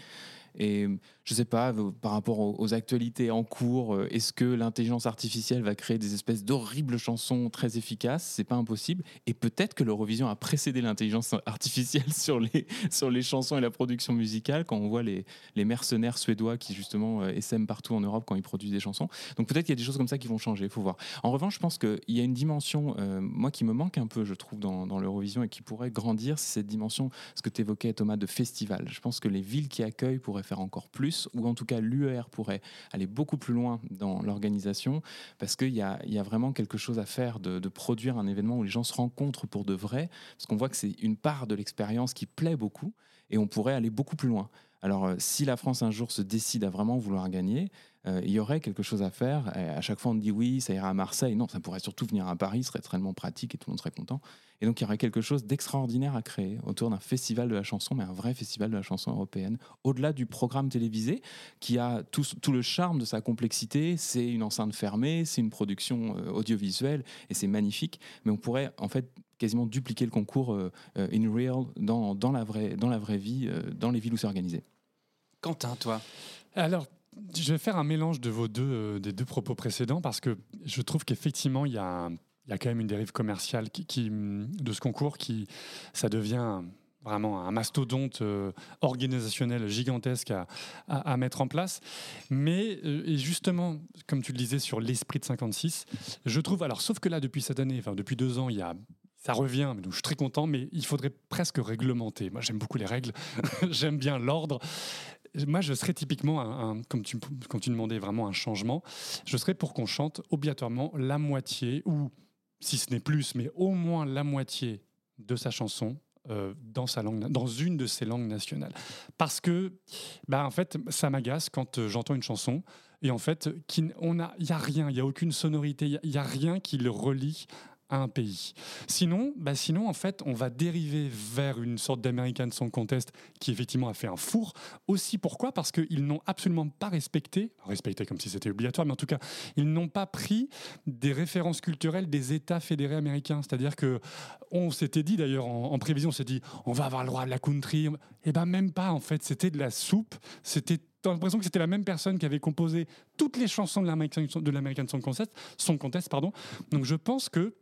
Et je sais pas, par rapport aux, aux actualités en cours, euh, est-ce que l'intelligence artificielle va créer des espèces d'horribles chansons très efficaces? C'est pas impossible. Et peut-être que l'Eurovision a précédé l'intelligence artificielle sur les, sur les chansons et la production musicale, quand on voit les, les mercenaires suédois qui justement euh, essaiment partout en Europe quand ils produisent des chansons. Donc peut-être qu'il y a des choses comme ça qui vont changer, il faut voir. En revanche, je pense qu'il y a une dimension, euh, moi, qui me manque un peu, je trouve, dans, dans l'Eurovision et qui pourrait grandir, c'est cette dimension, ce que tu évoquais, Thomas, de festival. Je pense que les villes qui accueillent pourraient faire encore plus, ou en tout cas l'UER pourrait aller beaucoup plus loin dans l'organisation, parce qu'il y a, vraiment quelque chose à faire de, de produire un événement où les gens se rencontrent pour de vrai, parce qu'on voit que c'est une part de l'expérience qui plaît beaucoup, et on pourrait aller beaucoup plus loin. Alors, euh, si la France un jour se décide à vraiment vouloir gagner, il y aurait quelque chose à faire. Et à chaque fois, on dit oui, ça ira à Marseille. Non, ça pourrait surtout venir à Paris, ce serait tellement pratique et tout le monde serait content. Et donc, il y aurait quelque chose d'extraordinaire à créer autour d'un festival de la chanson, mais un vrai festival de la chanson européenne, au-delà du programme télévisé, qui a tout, tout le charme de sa complexité. C'est une enceinte fermée, c'est une production euh, audiovisuelle, et c'est magnifique. Mais on pourrait, en fait, quasiment dupliquer le concours euh, euh, in real, dans, dans, la vraie, dans la vraie vie, euh, dans les villes où c'est organisé. Quentin, toi? Alors, je vais faire un mélange de vos deux, euh, des deux propos précédents parce que je trouve qu'effectivement, il y a, y a quand même une dérive commerciale hum, de ce concours qui, ça devient vraiment un mastodonte euh, organisationnel gigantesque à, à- mettre en place. Mais, euh, justement, comme tu le disais sur l'esprit de 56, je trouve, alors sauf que là, depuis cette année, enfin depuis deux ans, il y a ça revient, donc je suis très content, mais il faudrait presque réglementer. Moi, j'aime beaucoup les règles, j'aime bien l'ordre. Moi, je serais typiquement, un, comme, tu, tu demandais vraiment un changement, je serais pour qu'on chante obligatoirement la moitié, ou si ce n'est plus, mais au moins la moitié de sa chanson euh, dans, sa langue, dans une de ses langues nationales. Parce que, bah, en fait, ça m'agace quand euh, j'entends une chanson et en fait, il n'y a rien, il n'y a aucune sonorité, il n'y a, rien qui le relie à un pays. Sinon, bah sinon, en fait, on va dériver vers une sorte d'American Song Contest qui effectivement a fait un four. Aussi, pourquoi? Parce qu'ils n'ont absolument pas respecté, respecté comme si c'était obligatoire, mais en tout cas, ils n'ont pas pris des références culturelles des États fédérés américains. C'est-à-dire que on s'était dit d'ailleurs en, prévision, on s'est dit, on va avoir le droit de la country. Et ben même pas, en fait, c'était de la soupe. C'était l'impression que c'était la même personne qui avait composé toutes les chansons de l'American Song Contest, Song Contest pardon. Donc je pense que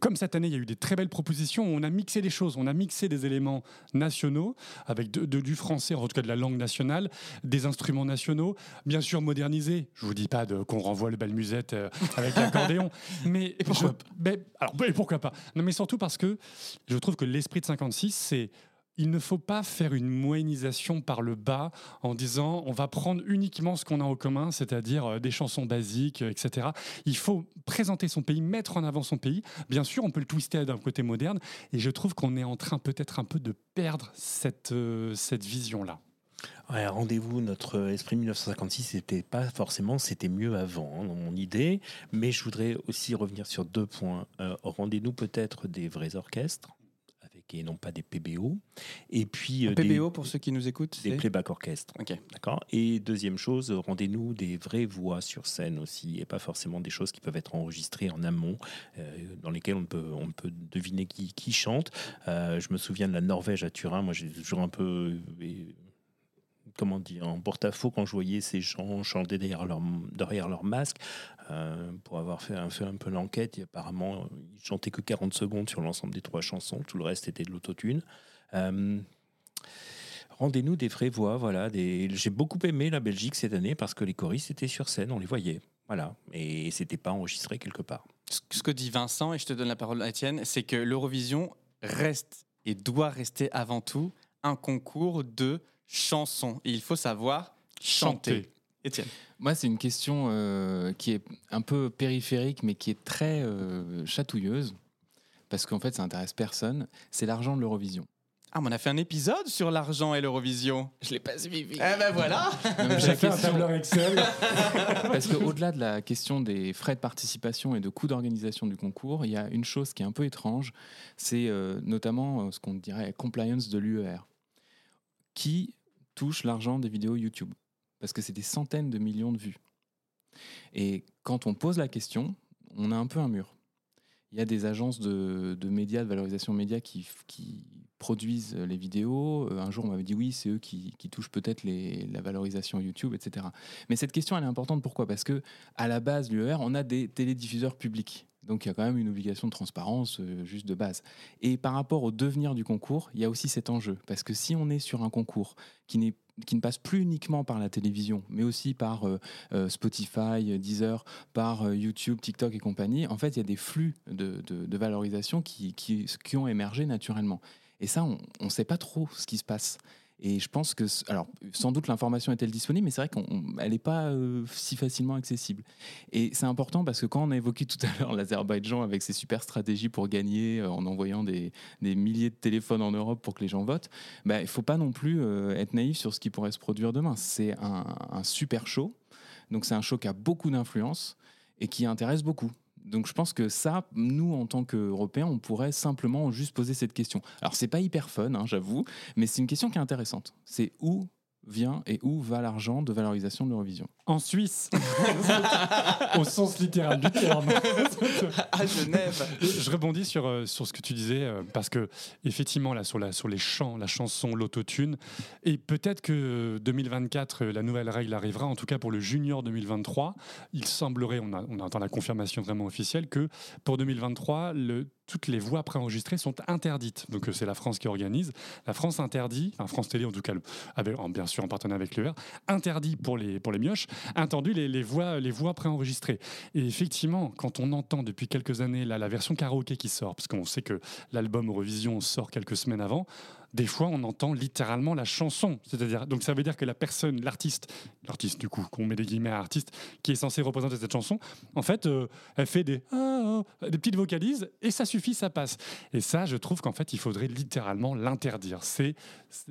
comme cette année, il y a eu des très belles propositions. On a mixé des choses, on a mixé des éléments nationaux avec de- de- du français, en tout cas de la langue nationale, des instruments nationaux, bien sûr modernisés. Je vous dis pas qu'on renvoie le bal musette euh, avec l'accordéon, mais je- alors ben, pourquoi pas? Non, mais surtout parce que je trouve que l'esprit de 56, c'est il ne faut pas faire une moyennisation par le bas en disant on va prendre uniquement ce qu'on a en commun, c'est-à-dire euh, des chansons basiques, etc. Il faut présenter son pays, mettre en avant son pays. Bien sûr, on peut le twister d'un côté moderne, et je trouve qu'on est en train peut-être un peu de perdre cette, euh, cette vision-là. Rendez-vous, notre esprit 1956, c'était pas forcément, c'était mieux avant, hein, dans mon idée. Mais je voudrais aussi revenir sur deux points. Euh, rendez-nous peut-être des vrais orchestres, et non pas des PBO. Et puis, Un euh, des- PBO, pour ceux qui nous écoutent, Des playback orchestres. D'accord. Et deuxième chose, rendez-nous des vraies voix sur scène aussi, et pas forcément des choses qui peuvent être enregistrées en amont, euh, dans lesquelles on peut, on peut deviner qui, qui chante. Euh, je me souviens de la Norvège à Turin. Moi, j'ai toujours un peu. Comment dire, en porte-à-faux quand je voyais ces gens chanter derrière leur, derrière leur masque. Euh, pour avoir fait un, fait un peu l'enquête, apparemment, ils chantaient que 40 secondes sur l'ensemble des trois chansons. Tout le reste était de l'autotune. Euh, Rendez-nous des vraies voix, voilà. J'ai beaucoup aimé la Belgique cette année parce que les choristes étaient sur scène, on les voyait. Voilà. Et c'était pas enregistré quelque part. Ce que dit Vincent, et je te donne la parole à Étienne, c'est que l'Eurovision reste et doit rester avant tout un concours de chansons. Et il faut savoir chanter. Chanter. Étienne. Moi, c'est une question euh, qui est un peu périphérique, mais qui est très euh, chatouilleuse, parce qu'en fait, ça intéresse personne. C'est l'argent de l'Eurovision. Ah, mais on a fait un épisode sur l'argent et l'Eurovision. Je l'ai pas suivi. Eh ben voilà J'ai fait un tableur Excel. Parce qu'au-delà de la question des frais de participation et de coûts d'organisation du concours, il y a une chose qui est un peu étrange, c'est euh, notamment euh, ce qu'on dirait compliance de l'UER, qui touche l'argent des vidéos YouTube. Parce que c'est des centaines de millions de vues. Et quand on pose la question, on a un peu un mur. Il y a des agences de, de médias, de valorisation média qui, qui produisent les vidéos. Euh, Un jour, on m'avait dit oui, c'est eux qui, qui touchent peut-être la valorisation YouTube, etc. Mais cette question, elle est importante. Pourquoi? Parce que à la base, l'UER, on a des télédiffuseurs publics. Donc il y a quand même une obligation de transparence euh, juste de base. Et par rapport au devenir du concours, il y a aussi cet enjeu. Parce que si on est sur un concours qui, qui ne passe plus uniquement par la télévision, mais aussi par euh, euh, Spotify, Deezer, par YouTube, TikTok et compagnie, en fait, il y a des flux de, de- valorisation qui, qui ont émergé naturellement. Et ça, on ne sait pas trop ce qui se passe. Et je pense que, alors, sans doute l'information est-elle disponible, mais c'est vrai qu'elle n'est pas euh, si facilement accessible. Et c'est important parce que quand on a évoqué tout à l'heure l'Azerbaïdjan avec ses super stratégies pour gagner euh, en envoyant des, des milliers de téléphones en Europe pour que les gens votent, bah, il ne faut pas non plus euh, être naïf sur ce qui pourrait se produire demain. C'est un, un super show. Donc c'est un show qui a beaucoup d'influence et qui intéresse beaucoup. Donc je pense que ça, nous en tant qu'Européens, on pourrait simplement juste poser cette question. Alors c'est pas hyper fun, hein, j'avoue, mais c'est une question qui est intéressante. C'est où vient et où va l'argent de valorisation de l'Eurovision? En Suisse, au sens littéral du terme. à Genève. Je rebondis sur, euh, sur ce que tu disais, euh, parce que effectivement, là, sur, la, sur les chants, la chanson, l'autotune, et peut-être que 2024, euh, la nouvelle règle arrivera, en tout cas pour le junior 2023, il semblerait, on, a, on attend la confirmation vraiment officielle, que pour 2023, le, toutes les voix préenregistrées sont interdites. Donc c'est la France qui organise. La France interdit, enfin France Télé en tout cas, avec, bien sûr en partenariat avec l'ER, interdit pour les, pour les mioches, interdit les, voix, les voix préenregistrées. Et effectivement, quand on entend depuis quelques années là, la version karaoké qui sort, parce qu'on sait que l'album Eurovision sort quelques semaines avant, des fois on entend littéralement la chanson. C'est-à-dire, donc ça veut dire que la personne, l'artiste, l'artiste du coup, qu'on met des guillemets à artiste, qui est censé représenter cette chanson, en fait, euh, elle fait des, ah, ah, des petites vocalises et ça suffit, ça passe. Et ça, je trouve qu'en fait, il faudrait littéralement l'interdire. C'est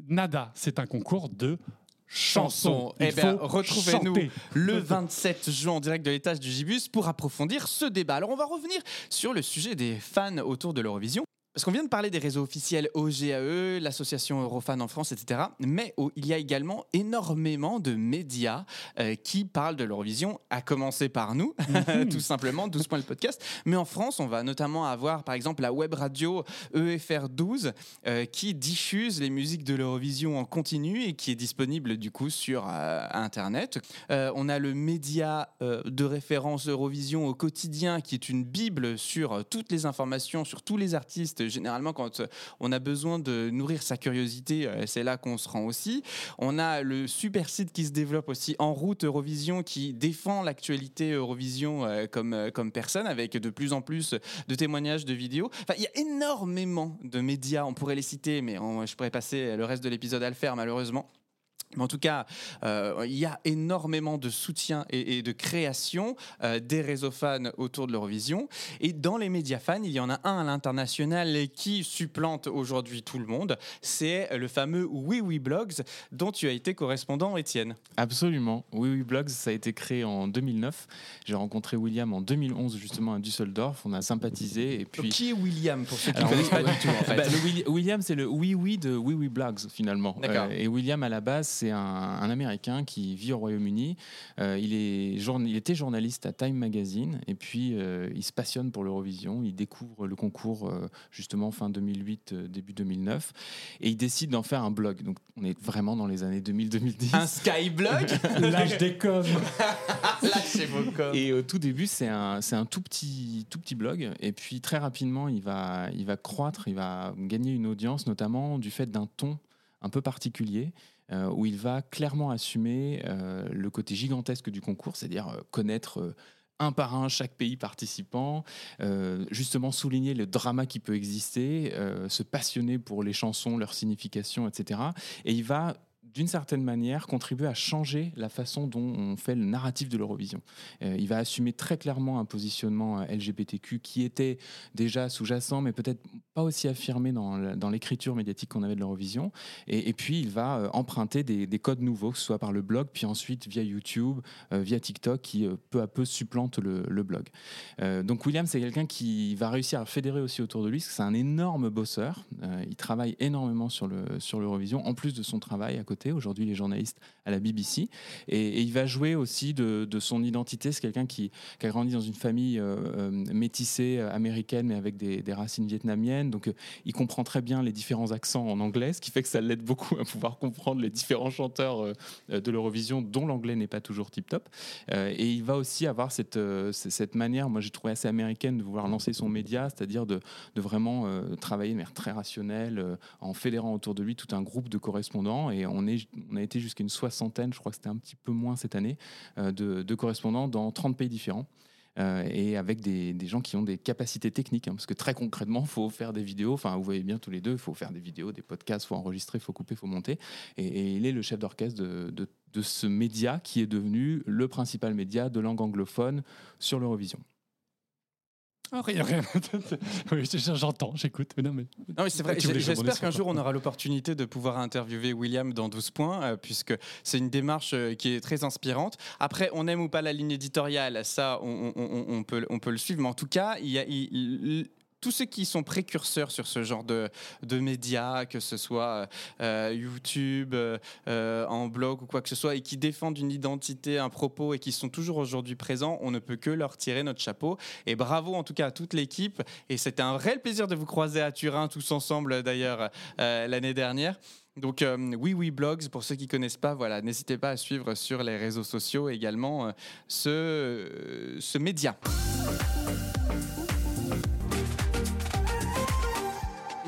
nada, c'est un concours de. Chanson. Eh bien, retrouvez-nous le 27 juin en direct de l'étage du Gibus pour approfondir ce débat. Alors, on va revenir sur le sujet des fans autour de l'Eurovision. Parce qu'on vient de parler des réseaux officiels OGAE, l'association Eurofan en France, etc. Mais oh, il y a également énormément de médias euh, qui parlent de l'Eurovision, à commencer par nous, tout simplement, 12 points le podcast. Mais en France, on va notamment avoir, par exemple, la web radio E EFR12 euh, qui diffuse les musiques de l'Eurovision en continu et qui est disponible du coup sur euh, Internet. On a le média de référence Eurovision au quotidien qui est une bible sur toutes les informations, sur tous les artistes. Généralement, quand euh, on a besoin de nourrir sa curiosité, euh, c'est là qu'on se rend aussi. On a le super site qui se développe aussi en route Eurovision qui défend l'actualité Eurovision euh, comme, comme personne avec de plus en plus de témoignages, de vidéos. Enfin, il y a énormément de médias, on pourrait les citer, mais je pourrais passer le reste de l'épisode à le faire malheureusement. Mais en tout cas, euh, il y a énormément de soutien et, et de création euh, des réseaux fans autour de l'Eurovision. Et dans les médias fans, il y en a un à l'international qui supplante aujourd'hui tout le monde. C'est le fameux Oui Oui Blogs dont tu as été correspondant, Étienne. Absolument. Oui, oui, Blogs, ça a été créé en 2009. J'ai rencontré William en 2011, justement, à Düsseldorf. On a sympathisé. Et puis... Qui est William, pour ceux qui ne connaissent pas du tout, en fait bah, William, c'est le oui oui de oui oui blogs finalement. Euh, et William à la base, c'est un, un Américain qui vit au Royaume-Uni. Euh, il est journa- il était journaliste à Time Magazine et puis euh, il se passionne pour l'Eurovision. Il découvre le concours euh, justement fin 2008, euh, début 2009 et il décide d'en faire un blog. Donc on est vraiment dans les années 2000-2010. Un Skyblog L'âge des coms. Lâchez vos coms. Et au tout début, c'est un, c'est un tout petit, tout petit blog. Et puis très rapidement, il va, il va croître, il va gagner une audience, notamment du fait d'un ton un peu particulier. Euh, où il va clairement assumer euh, le côté gigantesque du concours, c'est-à-dire euh, connaître un par un chaque pays participant, justement souligner le drama qui peut exister, se passionner pour les chansons, leur signification, etc. Et il va d'une certaine manière, contribuer à changer la façon dont on fait le narratif de l'Eurovision. Euh, il va assumer très clairement un positionnement euh, LGBTQ qui était déjà sous-jacent, mais peut-être pas aussi affirmé dans, l'écriture médiatique qu'on avait de l'Eurovision. Et, puis, il va euh, emprunter des, des codes nouveaux, que ce soit par le blog, puis ensuite via YouTube, via TikTok, qui peu à peu supplante le, blog. Donc, William, c'est quelqu'un qui va réussir à fédérer aussi autour de lui, parce que c'est un énorme bosseur. Il travaille énormément sur l'Eurovision, en plus de son travail à côté. Aujourd'hui, il est journaliste à la BBC. Et, il va jouer aussi de, son identité. C'est quelqu'un qui, a grandi dans une famille euh, euh, métissée euh, américaine, mais avec des, racines vietnamiennes. Donc, il comprend très bien les différents accents en anglais, ce qui fait que ça l'aide beaucoup à pouvoir comprendre les différents chanteurs de l'Eurovision, dont l'anglais n'est pas toujours tip-top. Et il va aussi avoir cette, cette manière, moi j'ai trouvé assez américaine, de vouloir lancer son média, c'est-à-dire de, de vraiment travailler de manière très rationnelle, en fédérant autour de lui tout un groupe de correspondants. Et on, est, on a été jusqu'à une soixantaine, je crois que c'était un petit peu moins cette année, euh, de, correspondants dans 30 pays différents. Euh, et avec des, gens qui ont des capacités techniques, hein, parce que très concrètement, il faut faire des vidéos, enfin vous voyez bien tous les deux, il faut faire des vidéos, des podcasts, il faut enregistrer, il faut couper, il faut monter. Et, il est le chef d'orchestre de ce média qui est devenu le principal média de langue anglophone sur l'Eurovision. Ah, rien, rien. oui, j'entends, j'écoute. Non, mais... Non, mais c'est vrai. J'- rebondir J'espère qu'un jour on aura l'opportunité de pouvoir interviewer William dans 12 points, euh, puisque c'est une démarche euh, qui est très inspirante. Après, on aime ou pas la ligne éditoriale, ça, on, on- on- on peut, on peut le suivre. Mais en tout cas, il y a, il- il- tous ceux qui sont précurseurs sur ce genre de, de médias, que ce soit euh, YouTube, euh, en blog ou quoi que ce soit, et qui défendent une identité, un propos, et qui sont toujours aujourd'hui présents, on ne peut que leur tirer notre chapeau. Et bravo en tout cas à toute l'équipe. Et c'était un réel plaisir de vous croiser à Turin tous ensemble d'ailleurs euh, l'année dernière. Donc euh, oui oui blogs pour ceux qui connaissent pas voilà n'hésitez pas à suivre sur les réseaux sociaux également ce ce média.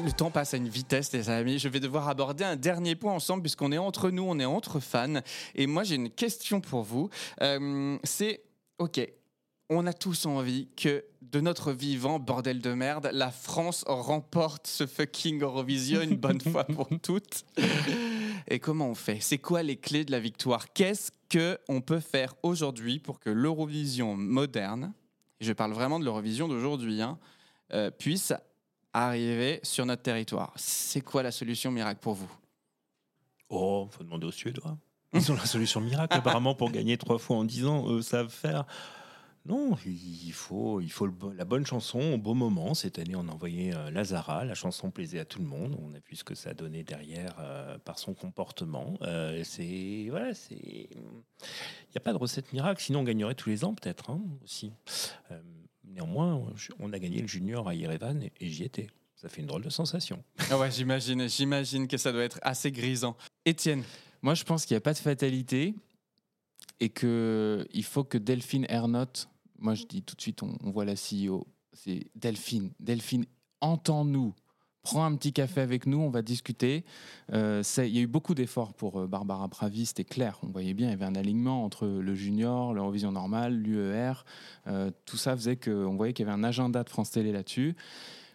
Le temps passe à une vitesse, les amis. Je vais devoir aborder un dernier point ensemble, puisqu'on est entre nous, on est entre fans. Et moi, j'ai une question pour vous. Euh, c'est, ok, on a tous envie que de notre vivant, bordel de merde, la France remporte ce fucking Eurovision une bonne fois pour toutes. Et comment on fait? C'est quoi les clés de la victoire? Qu'est-ce que on peut faire aujourd'hui pour que l'Eurovision moderne, et je parle vraiment de l'Eurovision d'aujourd'hui, hein, euh, puisse arriver sur notre territoire C'est quoi la solution miracle pour vous? Oh, faut demander aux Suédois. Ils ont la solution miracle apparemment pour gagner trois fois en dix ans. Eux savent faire. Non, il faut, il faut la bonne chanson au bon moment. Cette année, on a envoyé euh, Lazara. La chanson plaisait à tout le monde. On a vu ce que ça donné derrière euh, par son comportement. Euh, c'est voilà, c'est. Il n'y a pas de recette miracle. Sinon, on gagnerait tous les ans peut-être hein, aussi. Néanmoins, on a gagné le junior à Yerevan et, j'y étais. Ça fait une drôle de sensation. Ah ouais, j'imagine, j'imagine que ça doit être assez grisant. Étienne, Moi, je pense qu'il n'y a pas de fatalité et que il faut que Delphine Ernotte, moi je dis tout de suite, on, on voit la CEO, c'est Delphine. Delphine, entends-nous. Prends un petit café avec nous, on va discuter. Euh, il y a eu beaucoup d'efforts pour euh, Barbara Pravi, c'était clair. On voyait bien, il y avait un alignement entre le junior, l'Eurovision normale, l'UER. Euh, tout ça faisait qu'on voyait qu'il y avait un agenda de France Télé là-dessus.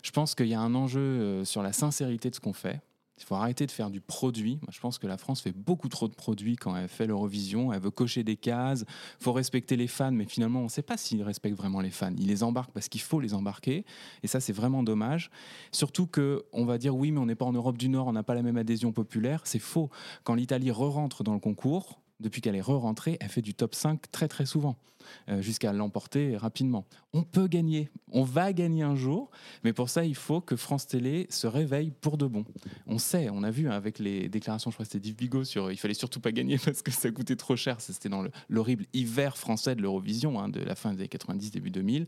Je pense qu'il y a un enjeu sur la sincérité de ce qu'on fait. Il faut arrêter de faire du produit. Moi, je pense que la France fait beaucoup trop de produits quand elle fait l'Eurovision. Elle veut cocher des cases. Il faut respecter les fans, mais finalement, on ne sait pas s'ils respectent vraiment les fans. Ils les embarquent parce qu'il faut les embarquer. Et ça, c'est vraiment dommage. Surtout que on va dire oui, mais on n'est pas en Europe du Nord, on n'a pas la même adhésion populaire. C'est faux. Quand l'Italie re-rentre dans le concours, depuis qu'elle est re-rentrée, elle fait du top 5 très très souvent, euh, jusqu'à l'emporter rapidement. On peut gagner, on va gagner un jour, mais pour ça, il faut que France Télé se réveille pour de bon. On sait, on a vu hein, avec les déclarations, je crois que c'était Yves Bigot sur il fallait surtout pas gagner parce que ça coûtait trop cher. C'était dans le- l'horrible hiver français de l'Eurovision, hein, de la fin des années 90, début 2000,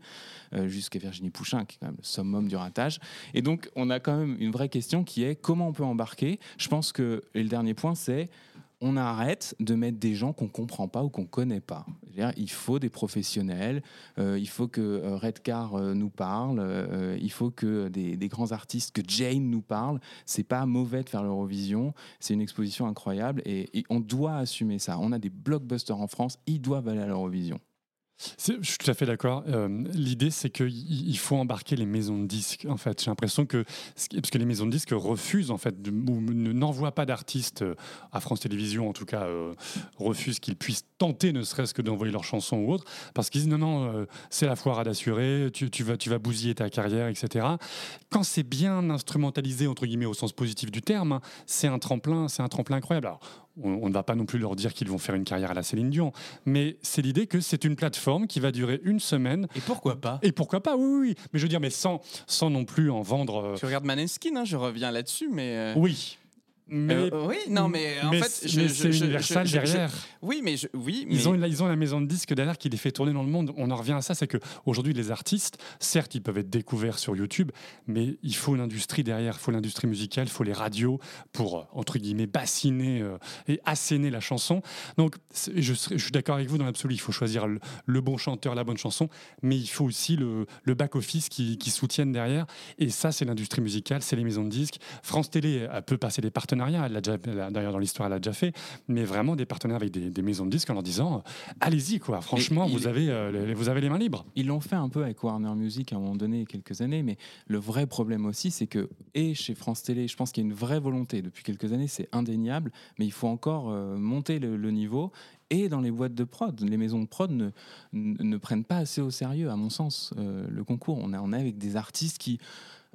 euh, jusqu'à Virginie Pouchin, qui est quand même le summum du ratage. Et donc, on a quand même une vraie question qui est comment on peut embarquer? Je pense que, le dernier point, c'est on arrête de mettre des gens qu'on comprend pas ou qu'on connaît pas. Il faut des professionnels, euh, il faut que euh, Redcar euh, nous parle, il faut que des, grands artistes, que Jane nous parle. C'est pas mauvais de faire l'Eurovision, c'est une exposition incroyable et on doit assumer ça. On a des blockbusters en France, ils doivent aller à l'Eurovision. Je suis tout à fait d'accord. Euh, L'idée, c'est qu'il il faut embarquer les maisons de disques. En fait, j'ai l'impression que parce que les maisons de disques refusent en fait de- ou ne- n'envoient pas d'artistes euh, à France Télévisions, en tout cas, euh, refusent qu'ils puissent tenter, ne serait-ce que d'envoyer leurs chansons ou autre, parce qu'ils disent non, non, c'est la foire à d'assurer, tu, vas, tu vas bousiller ta carrière, etc. Quand c'est bien instrumentalisé entre guillemets au sens positif du terme, hein, c'est un tremplin, c'est un tremplin incroyable. On, on ne va pas non plus leur dire qu'ils vont faire une carrière à la Céline Dion, mais c'est l'idée que c'est une plateforme qui va durer une semaine. Et pourquoi pas? Et pourquoi pas Oui, oui, oui. Mais je veux dire, mais sans, sans non plus en vendre. euh, Tu regardes Maneskin, hein, je reviens là-dessus, mais. euh, Oui. Mais, Euh, oui, non, mais en mais fait, c'est- je- Universal je- je- derrière. Oui, mais oui, mais Ils ont, ils ont la maison de disques derrière qui les fait tourner dans le monde. On en revient à ça, c'est que aujourd'hui les artistes, certes, ils peuvent être découverts sur YouTube, mais il faut l'industrie derrière, il faut l'industrie musicale, il faut les radios pour euh, entre guillemets bassiner euh, et asséner la chanson. Donc, je, suis d'accord avec vous dans l'absolu. Il faut choisir le, le bon chanteur, la bonne chanson, mais il faut aussi le, le back office qui, qui soutienne derrière. Et ça, c'est l'industrie musicale, c'est les maisons de disques. France Télé elle peut passer des partenariats. Elle l'a déjà, d'ailleurs dans l'histoire, elle l'a déjà fait, mais vraiment des partenaires avec des, des maisons de disques en leur disant euh, allez-y quoi. Franchement, il- vous avez euh, les- vous avez les mains libres. Ils l'ont fait un peu avec Warner Music à un moment donné, quelques années, mais le vrai problème aussi, c'est que, et chez France Télé, je pense qu'il y a une vraie volonté depuis quelques années, c'est indéniable, mais il faut encore euh, monter le, le niveau. Et dans les boîtes de prod, les maisons de prod ne, ne, ne prennent pas assez au sérieux, à mon sens, euh, le concours. On est on est avec des artistes qui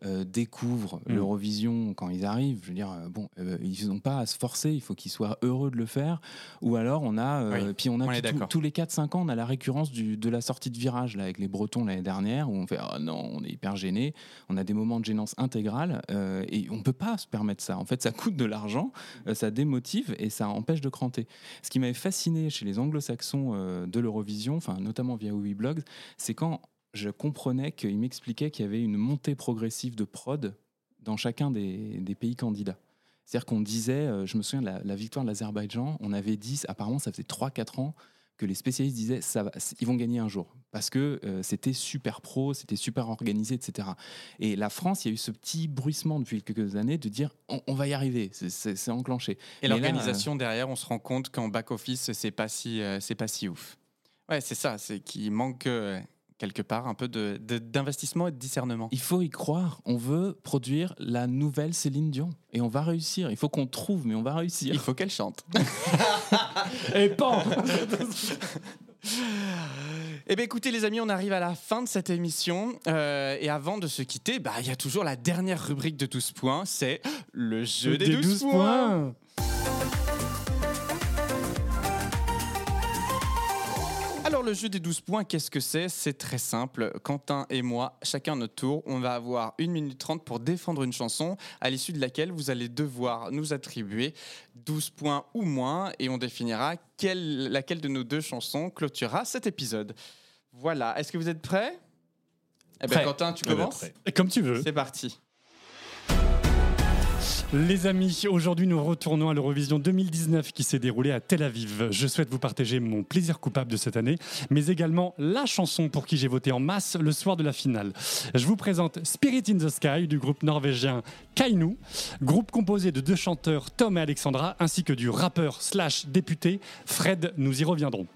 euh, découvrent Mm. l'Eurovision quand ils arrivent. Je veux dire, euh, bon, euh, ils n'ont pas à se forcer, il faut qu'ils soient heureux de le faire. Ou alors, on a, euh, Oui, puis on a on tout- tous les 4-5 ans, on a la récurrence du- de la sortie de virage là, avec les Bretons l'année dernière, où on fait oh non, on est hyper gêné, on a des moments de gênance intégrale, et on peut pas se permettre ça. En fait, ça coûte de l'argent, ça démotive et ça empêche de cranter. Ce qui m'avait fasciné chez les anglo-saxons de l'Eurovision, enfin notamment via Blogs, c'est quand je comprenais qu'il m'expliquait qu'il y avait une montée progressive de prod dans chacun des, des pays candidats. C'est-à-dire qu'on disait, euh, je me souviens de la, la victoire de l'Azerbaïdjan, on avait dit, apparemment ça faisait 3-4 ans que les spécialistes disaient, ça va, ils vont gagner un jour, parce que euh, c'était super pro, c'était super organisé, etc. Et la France, il y a eu ce petit bruissement depuis quelques années de dire, on, on va y arriver, c'est- enclenché. Et l'organisation derrière, on se rend compte qu'en back office, c'est pas si, euh, c'est pas si ouf. Ouais, c'est ça, c'est qu'il manque euh, quelque part un peu de- de- d'investissement et de discernement. Il faut y croire. On veut produire la nouvelle Céline Dion. Et on va réussir. Il faut qu'on trouve, mais on va réussir. Il faut qu'elle chante. Et pan Eh bien écoutez les amis, on arrive à la fin de cette émission. Euh, et avant de se quitter, bah, il y a toujours la dernière rubrique de 12 points, c'est le jeu des, 12, points. Le jeu des 12 points, qu'est-ce que c'est? C'est très simple. Quentin et moi, chacun notre tour, on va avoir 1 minute 30 pour défendre une chanson, à l'issue de laquelle vous allez devoir nous attribuer 12 points ou moins, et on définira quelle- laquelle de nos deux chansons clôturera cet épisode. Voilà, est-ce que vous êtes prêts? Eh bien Prêt. Quentin, tu Eh ben, commences? prêt. Comme tu veux. C'est parti. Les amis, aujourd'hui nous retournons à l'Eurovision 2019 qui s'est déroulée à Tel Aviv. Je souhaite vous partager mon plaisir coupable de cette année, mais également la chanson pour qui j'ai voté en masse le soir de la finale. Je vous présente Spirit in the Sky du groupe norvégien Kainu, groupe composé de deux chanteurs Tom et Alexandra, ainsi que du rappeur slash député Fred, nous y reviendrons.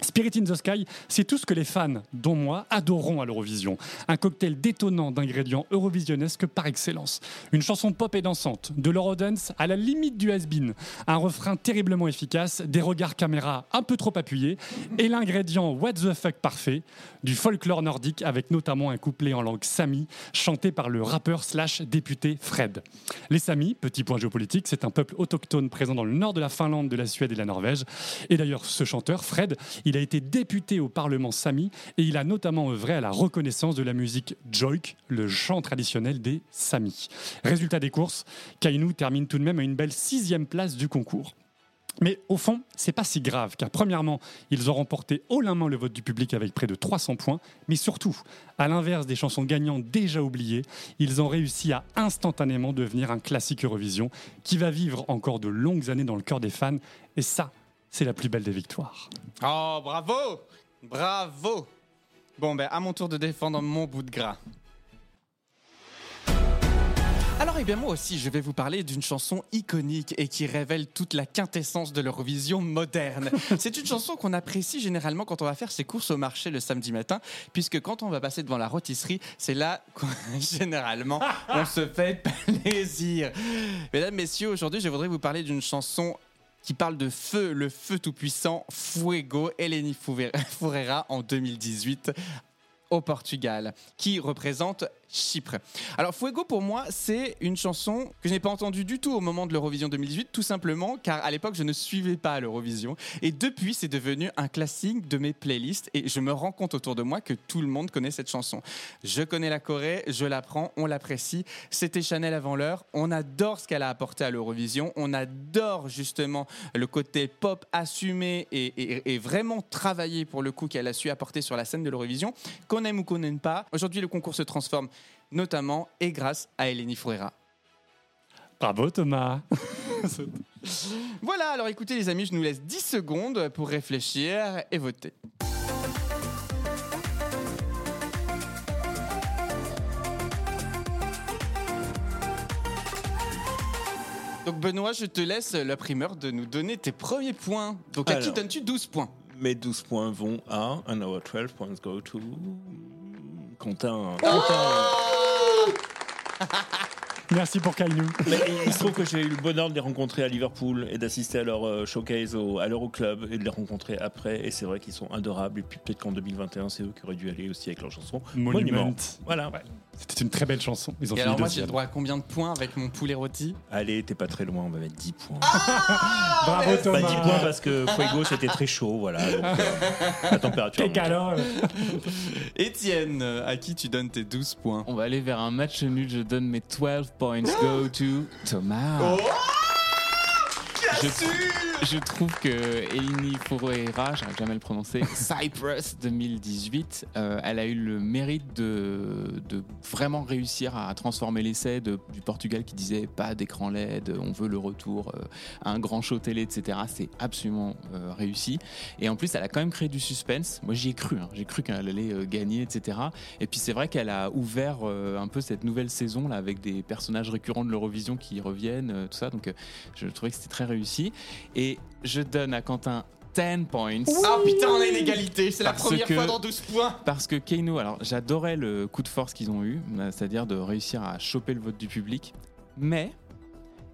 Spirit in the Sky, c'est tout ce que les fans, dont moi, adoreront à l'Eurovision. Un cocktail détonnant d'ingrédients eurovisionnesques par excellence. Une chanson pop et dansante, de l'eurodance à la limite du has-been. Un refrain terriblement efficace, des regards caméra un peu trop appuyés, et l'ingrédient what the fuck parfait, du folklore nordique avec notamment un couplet en langue sami, chanté par le rappeur slash député Fred. Les Samis, petit point géopolitique, c'est un peuple autochtone présent dans le nord de la Finlande, de la Suède et de la Norvège. Et d'ailleurs, ce chanteur, Fred, il a été député au Parlement Sami et il a notamment œuvré à la reconnaissance de la musique joik, le chant traditionnel des Samis. Résultat des courses, Kainu termine tout de même à une belle sixième place du concours. Mais au fond, c'est pas si grave, car premièrement, ils ont remporté haut la main le vote du public avec près de 300 points, mais surtout, à l'inverse des chansons gagnantes déjà oubliées, ils ont réussi à instantanément devenir un classique Eurovision qui va vivre encore de longues années dans le cœur des fans, et ça, c'est la plus belle des victoires. Oh, bravo Bravo Bon, ben, à mon tour de défendre mon bout de gras. Alors, eh bien, moi aussi, je vais vous parler d'une chanson iconique et qui révèle toute la quintessence de l'Eurovision moderne. C'est une chanson qu'on apprécie généralement quand on va faire ses courses au marché le samedi matin, puisque quand on va passer devant la rôtisserie, c'est là qu'on, généralement, on se fait plaisir. Mesdames, messieurs, aujourd'hui, je voudrais vous parler d'une chanson qui parle de feu, le feu tout-puissant, Fuego, Eleni Foureira en 2018 au Portugal, qui représente Chypre. Alors Fuego pour moi c'est une chanson que je n'ai pas entendue du tout au moment de l'Eurovision 2018 tout simplement car à l'époque je ne suivais pas l'Eurovision et depuis c'est devenu un classique de mes playlists et je me rends compte autour de moi que tout le monde connaît cette chanson. Je connais la Corée, je l'apprends, on l'apprécie. C'était Chanel avant l'heure, on adore ce qu'elle a apporté à l'Eurovision, on adore justement le côté pop assumé et, et- vraiment travaillé pour le coup qu'elle a su apporter sur la scène de l'Eurovision, qu'on aime ou qu'on n'aime pas. Aujourd'hui le concours se transforme notamment et grâce à Eleni Foureira. Bravo Thomas Voilà, alors écoutez les amis, je nous laisse 10 secondes pour réfléchir et voter. Donc Benoît, je te laisse la primeur de nous donner tes premiers points. Donc à qui donnes-tu 12 points? Mes 12 points vont à and our 12 points go to Quentin. Merci pour Kainu. Mais il se trouve que j'ai eu le bonheur de les rencontrer à Liverpool et d'assister à leur euh, showcase au, à l'Euroclub et de les rencontrer après. Et c'est vrai qu'ils sont adorables. Et puis peut-être qu'en 2021, c'est eux qui auraient dû aller aussi avec leur chanson Monument. Voilà. C'était une très belle chanson. Ils ont Et fini alors moi j'ai deuxième. droit à combien de points avec mon poulet rôti? Allez, t'es pas très loin, on va mettre 10 points. Bravo Thomas. Bah, 10 points parce que Fuego c'était très chaud, voilà. Donc, euh, la température. Quel calor. Étienne, à qui tu donnes tes 12 points? On va aller vers un match nul. Je donne mes 12 points. Go to Thomas. Oh je, je trouve que Elini Foureira, j'arrive jamais à le prononcer, Cyprus 2018, euh, elle a eu le mérite de, vraiment réussir à transformer l'essai du Portugal qui disait pas d'écran LED, on veut le retour euh, à un grand show télé, etc. C'est absolument euh, réussi. Et en plus, elle a quand même créé du suspense. Moi, j'y ai cru. hein. J'ai cru qu'elle allait euh, gagner, etc. Et puis, c'est vrai qu'elle a ouvert euh, un peu cette nouvelle saison là avec des personnages récurrents de l'Eurovision qui reviennent, euh, tout ça. Donc, euh, je trouvais que c'était très réussi. Et je donne à Quentin 10 points. Ah putain, on a une égalité, c'est la Parce première que- fois dans 12 points. Parce que Keino, alors j'adorais le coup de force qu'ils ont eu, euh, c'est-à-dire de réussir à choper le vote du public, mais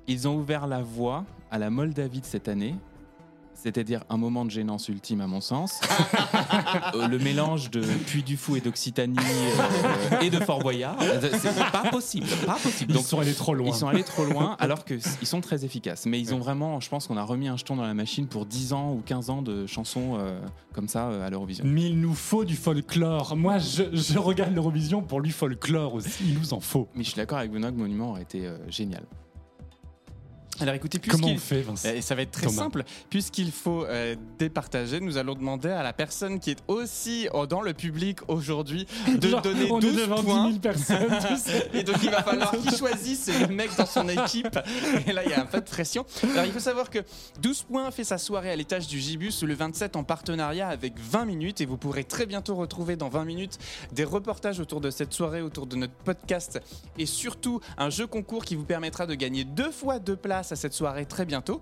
ils ont ouvert la voie à la Moldavie de cette année. C'est-à-dire un moment de gênance ultime à mon sens. Euh, le mélange de Puy du Fou et d'Occitanie euh, et de Fort Boyard. Euh, C'est pas possible. Pas possible. Ils sont allés trop loin. Ils sont allés trop loin alors qu'ils sont très efficaces. Mais ils ont vraiment, je pense qu'on a remis un jeton dans la machine pour 10 ans ou 15 ans de chansons euh, comme ça euh, à l'Eurovision. Mais il nous faut du folklore. Moi, je, je regarde l'Eurovision pour lui folklore aussi. Il nous en faut. Mais je suis d'accord avec Benoît que Monument aurait été euh, génial. Alors écoutez, Comment on fait, Vincent Eh, Ça va être très Thomas. simple. Puisqu'il faut euh, départager, nous allons demander à la personne qui est aussi oh, dans le public aujourd'hui de Genre, donner on est 12 devant 10 points. 000 personnes. Et donc il va falloir qu'il choisisse le mec dans son équipe. Et là, il y a un peu de pression. Alors il faut savoir que 12 points fait sa soirée à l'étage du Gibus le 27 en partenariat avec 20 minutes. Et vous pourrez très bientôt retrouver dans 20 minutes des reportages autour de cette soirée, autour de notre podcast. Et surtout un jeu concours qui vous permettra de gagner deux fois deux places à cette soirée très bientôt.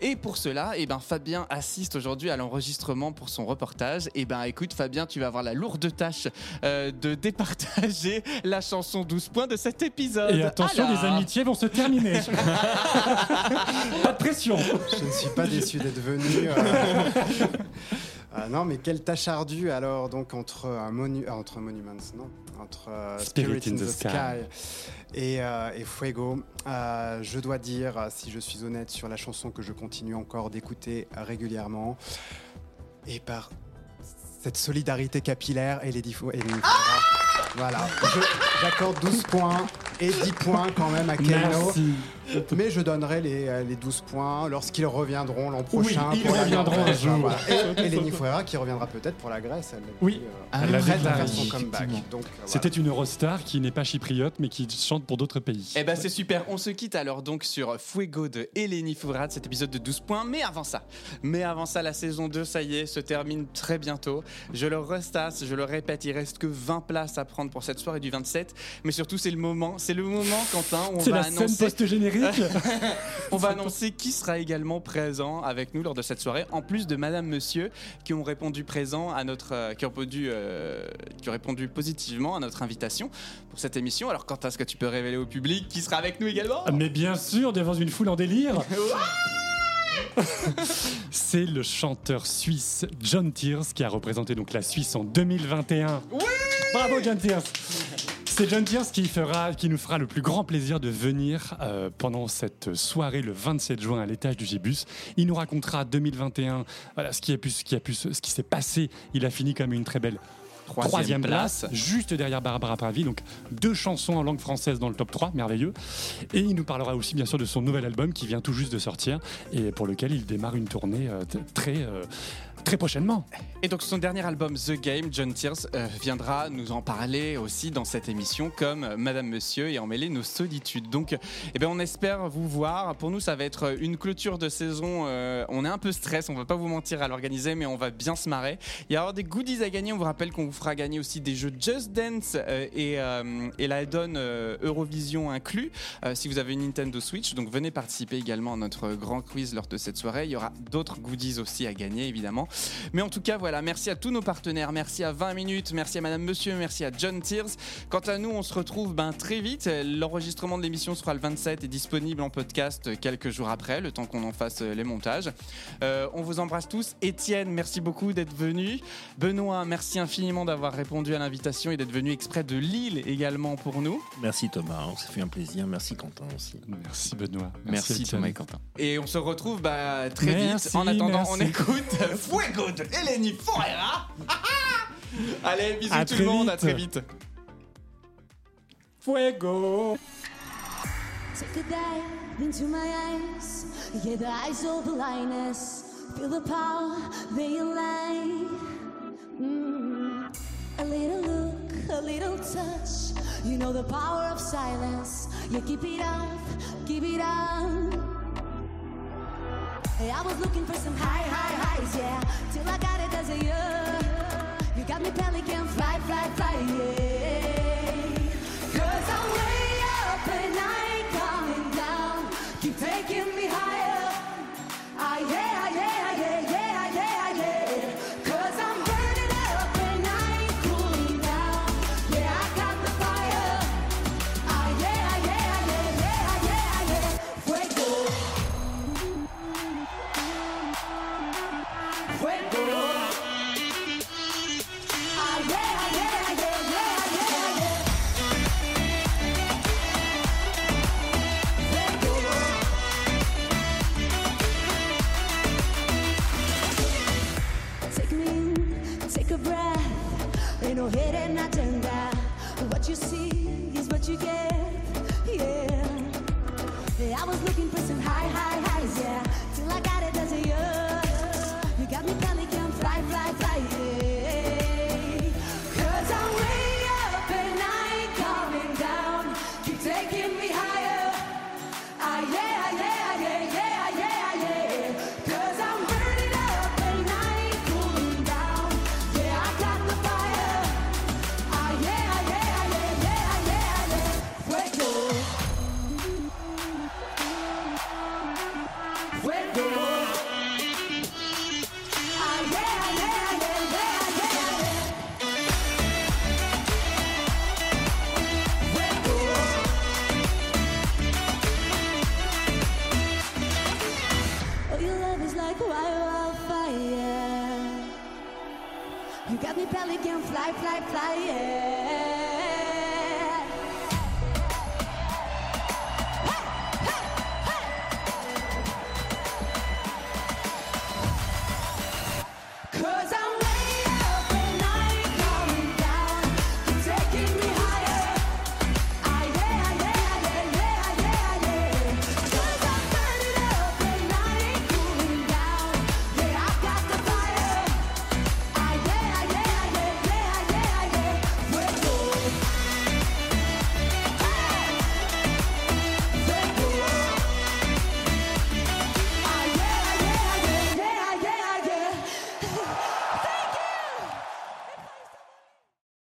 Et pour cela, eh ben, Fabien assiste aujourd'hui à l'enregistrement pour son reportage. Et ben écoute Fabien, tu vas avoir la lourde tâche euh, de départager la chanson 12 points de cet épisode. Et attention, Alors- les amitiés vont se terminer. pas de pression. Je ne suis pas déçu d'être venu. euh. Ah non, mais quelle tâche ardue alors donc entre un monu- ah, entre Monuments, non, entre euh, Spirit, in, the, Sky, et, euh, et Fuego. Euh, je dois dire, euh, si je suis honnête, sur la chanson que je continue encore d'écouter régulièrement, et par cette solidarité capillaire et les défauts. Et les- voilà, j'accorde 12 points et 10 points quand même à Keno. Merci. Mais je donnerai les, euh, les 12 points lorsqu'ils reviendront l'an prochain. ils pour reviendront un jour. Voilà. Et, et Lenny Fuera qui reviendra peut-être pour la Grèce. Elle l'a Oui, euh, elle elle l'a est prête à déclaré, faire son comeback. euh, C'était une Eurostar qui n'est pas chypriote mais qui chante pour d'autres pays. Eh ben c'est super, on se quitte alors donc sur Fuego de Eleni Fouvrad, cet épisode de 12 points, mais avant ça, mais avant ça, la saison 2, ça y est, se termine très bientôt. Je le restasse, je le répète, il reste que 20 places à prendre pour cette soirée du 27, mais surtout c'est le moment, c'est le moment Quentin, où on C'est va la scène annoncer... post-générique on va annoncer qui sera également présent avec nous lors de cette soirée, en plus de Madame Monsieur qui ont répondu présent à notre, euh, qui ont répondu, euh, qui ont répondu positivement à notre invitation pour cette émission. Alors Quentin, est-ce que tu peux révéler au public qui sera avec nous également? Mais bien sûr, devant une foule en délire. C'est le chanteur suisse John Tears qui a représenté donc la Suisse en 2021. Bravo John Tears. C'est John Tears qui, fera, qui nous fera le plus grand plaisir de venir euh, pendant cette soirée le 27 juin à l'étage du Gibus. Il nous racontera 2021, voilà, ce qui a pu, ce qui a pu, ce qui s'est passé. Il a fini comme une très belle Troisième troisième place, place. juste derrière Barbara Pravi. Donc deux chansons en langue française dans le top 3, merveilleux. Et il nous parlera aussi bien sûr de son nouvel album qui vient tout juste de sortir et pour lequel il démarre une tournée euh, très, euh, très prochainement. Et donc son dernier album The Game, John Tears, euh, viendra nous en parler aussi dans cette émission comme Madame Monsieur et emmêler nos solitudes. Donc eh ben, on espère vous voir. Pour nous ça va être une clôture de saison. euh, on est un peu stress, on va pas vous mentir à l'organiser mais on va bien se marrer. Il y aura des goodies à gagner. On vous rappelle qu'on vous fera gagner aussi des jeux Just Dance euh, et, et la donne Eurovision inclus si vous avez une Nintendo Switch. Donc venez participer également à notre grand quiz lors de cette soirée. Il y aura d'autres goodies aussi à gagner évidemment. Mais en tout cas, voilà, merci à tous nos partenaires, merci à 20 minutes, merci à Madame Monsieur, merci à John Tears. Quant à nous, on se retrouve ben, très vite. L'enregistrement de l'émission sera le 27 et disponible en podcast quelques jours après, le temps qu'on en fasse euh, les montages. Euh, on vous embrasse tous. Étienne, merci beaucoup d'être venu. Benoît, merci infiniment d'avoir répondu à l'invitation et d'être venu exprès de Lille également pour nous. Merci Thomas, ça fait un plaisir. Merci Quentin aussi. Merci Benoît. Merci. Thomas et Quentin. Et on se retrouve bah, très Merci, vite. En attendant, on écoute Fuego de Eleni Forera. Allez, bisous À tout le monde, à vite. très vite. Fuego. Take a dive into my eyes. Yeah, the eyes of the lioness. Feel the power they lie. Mm. A little look, a little touch. You know the power of silence. Yeah, keep it up, keep it up. I was looking for some high, high highs, yeah. Till I got it as a year. You got me pelican, fly, fly, fly, yeah.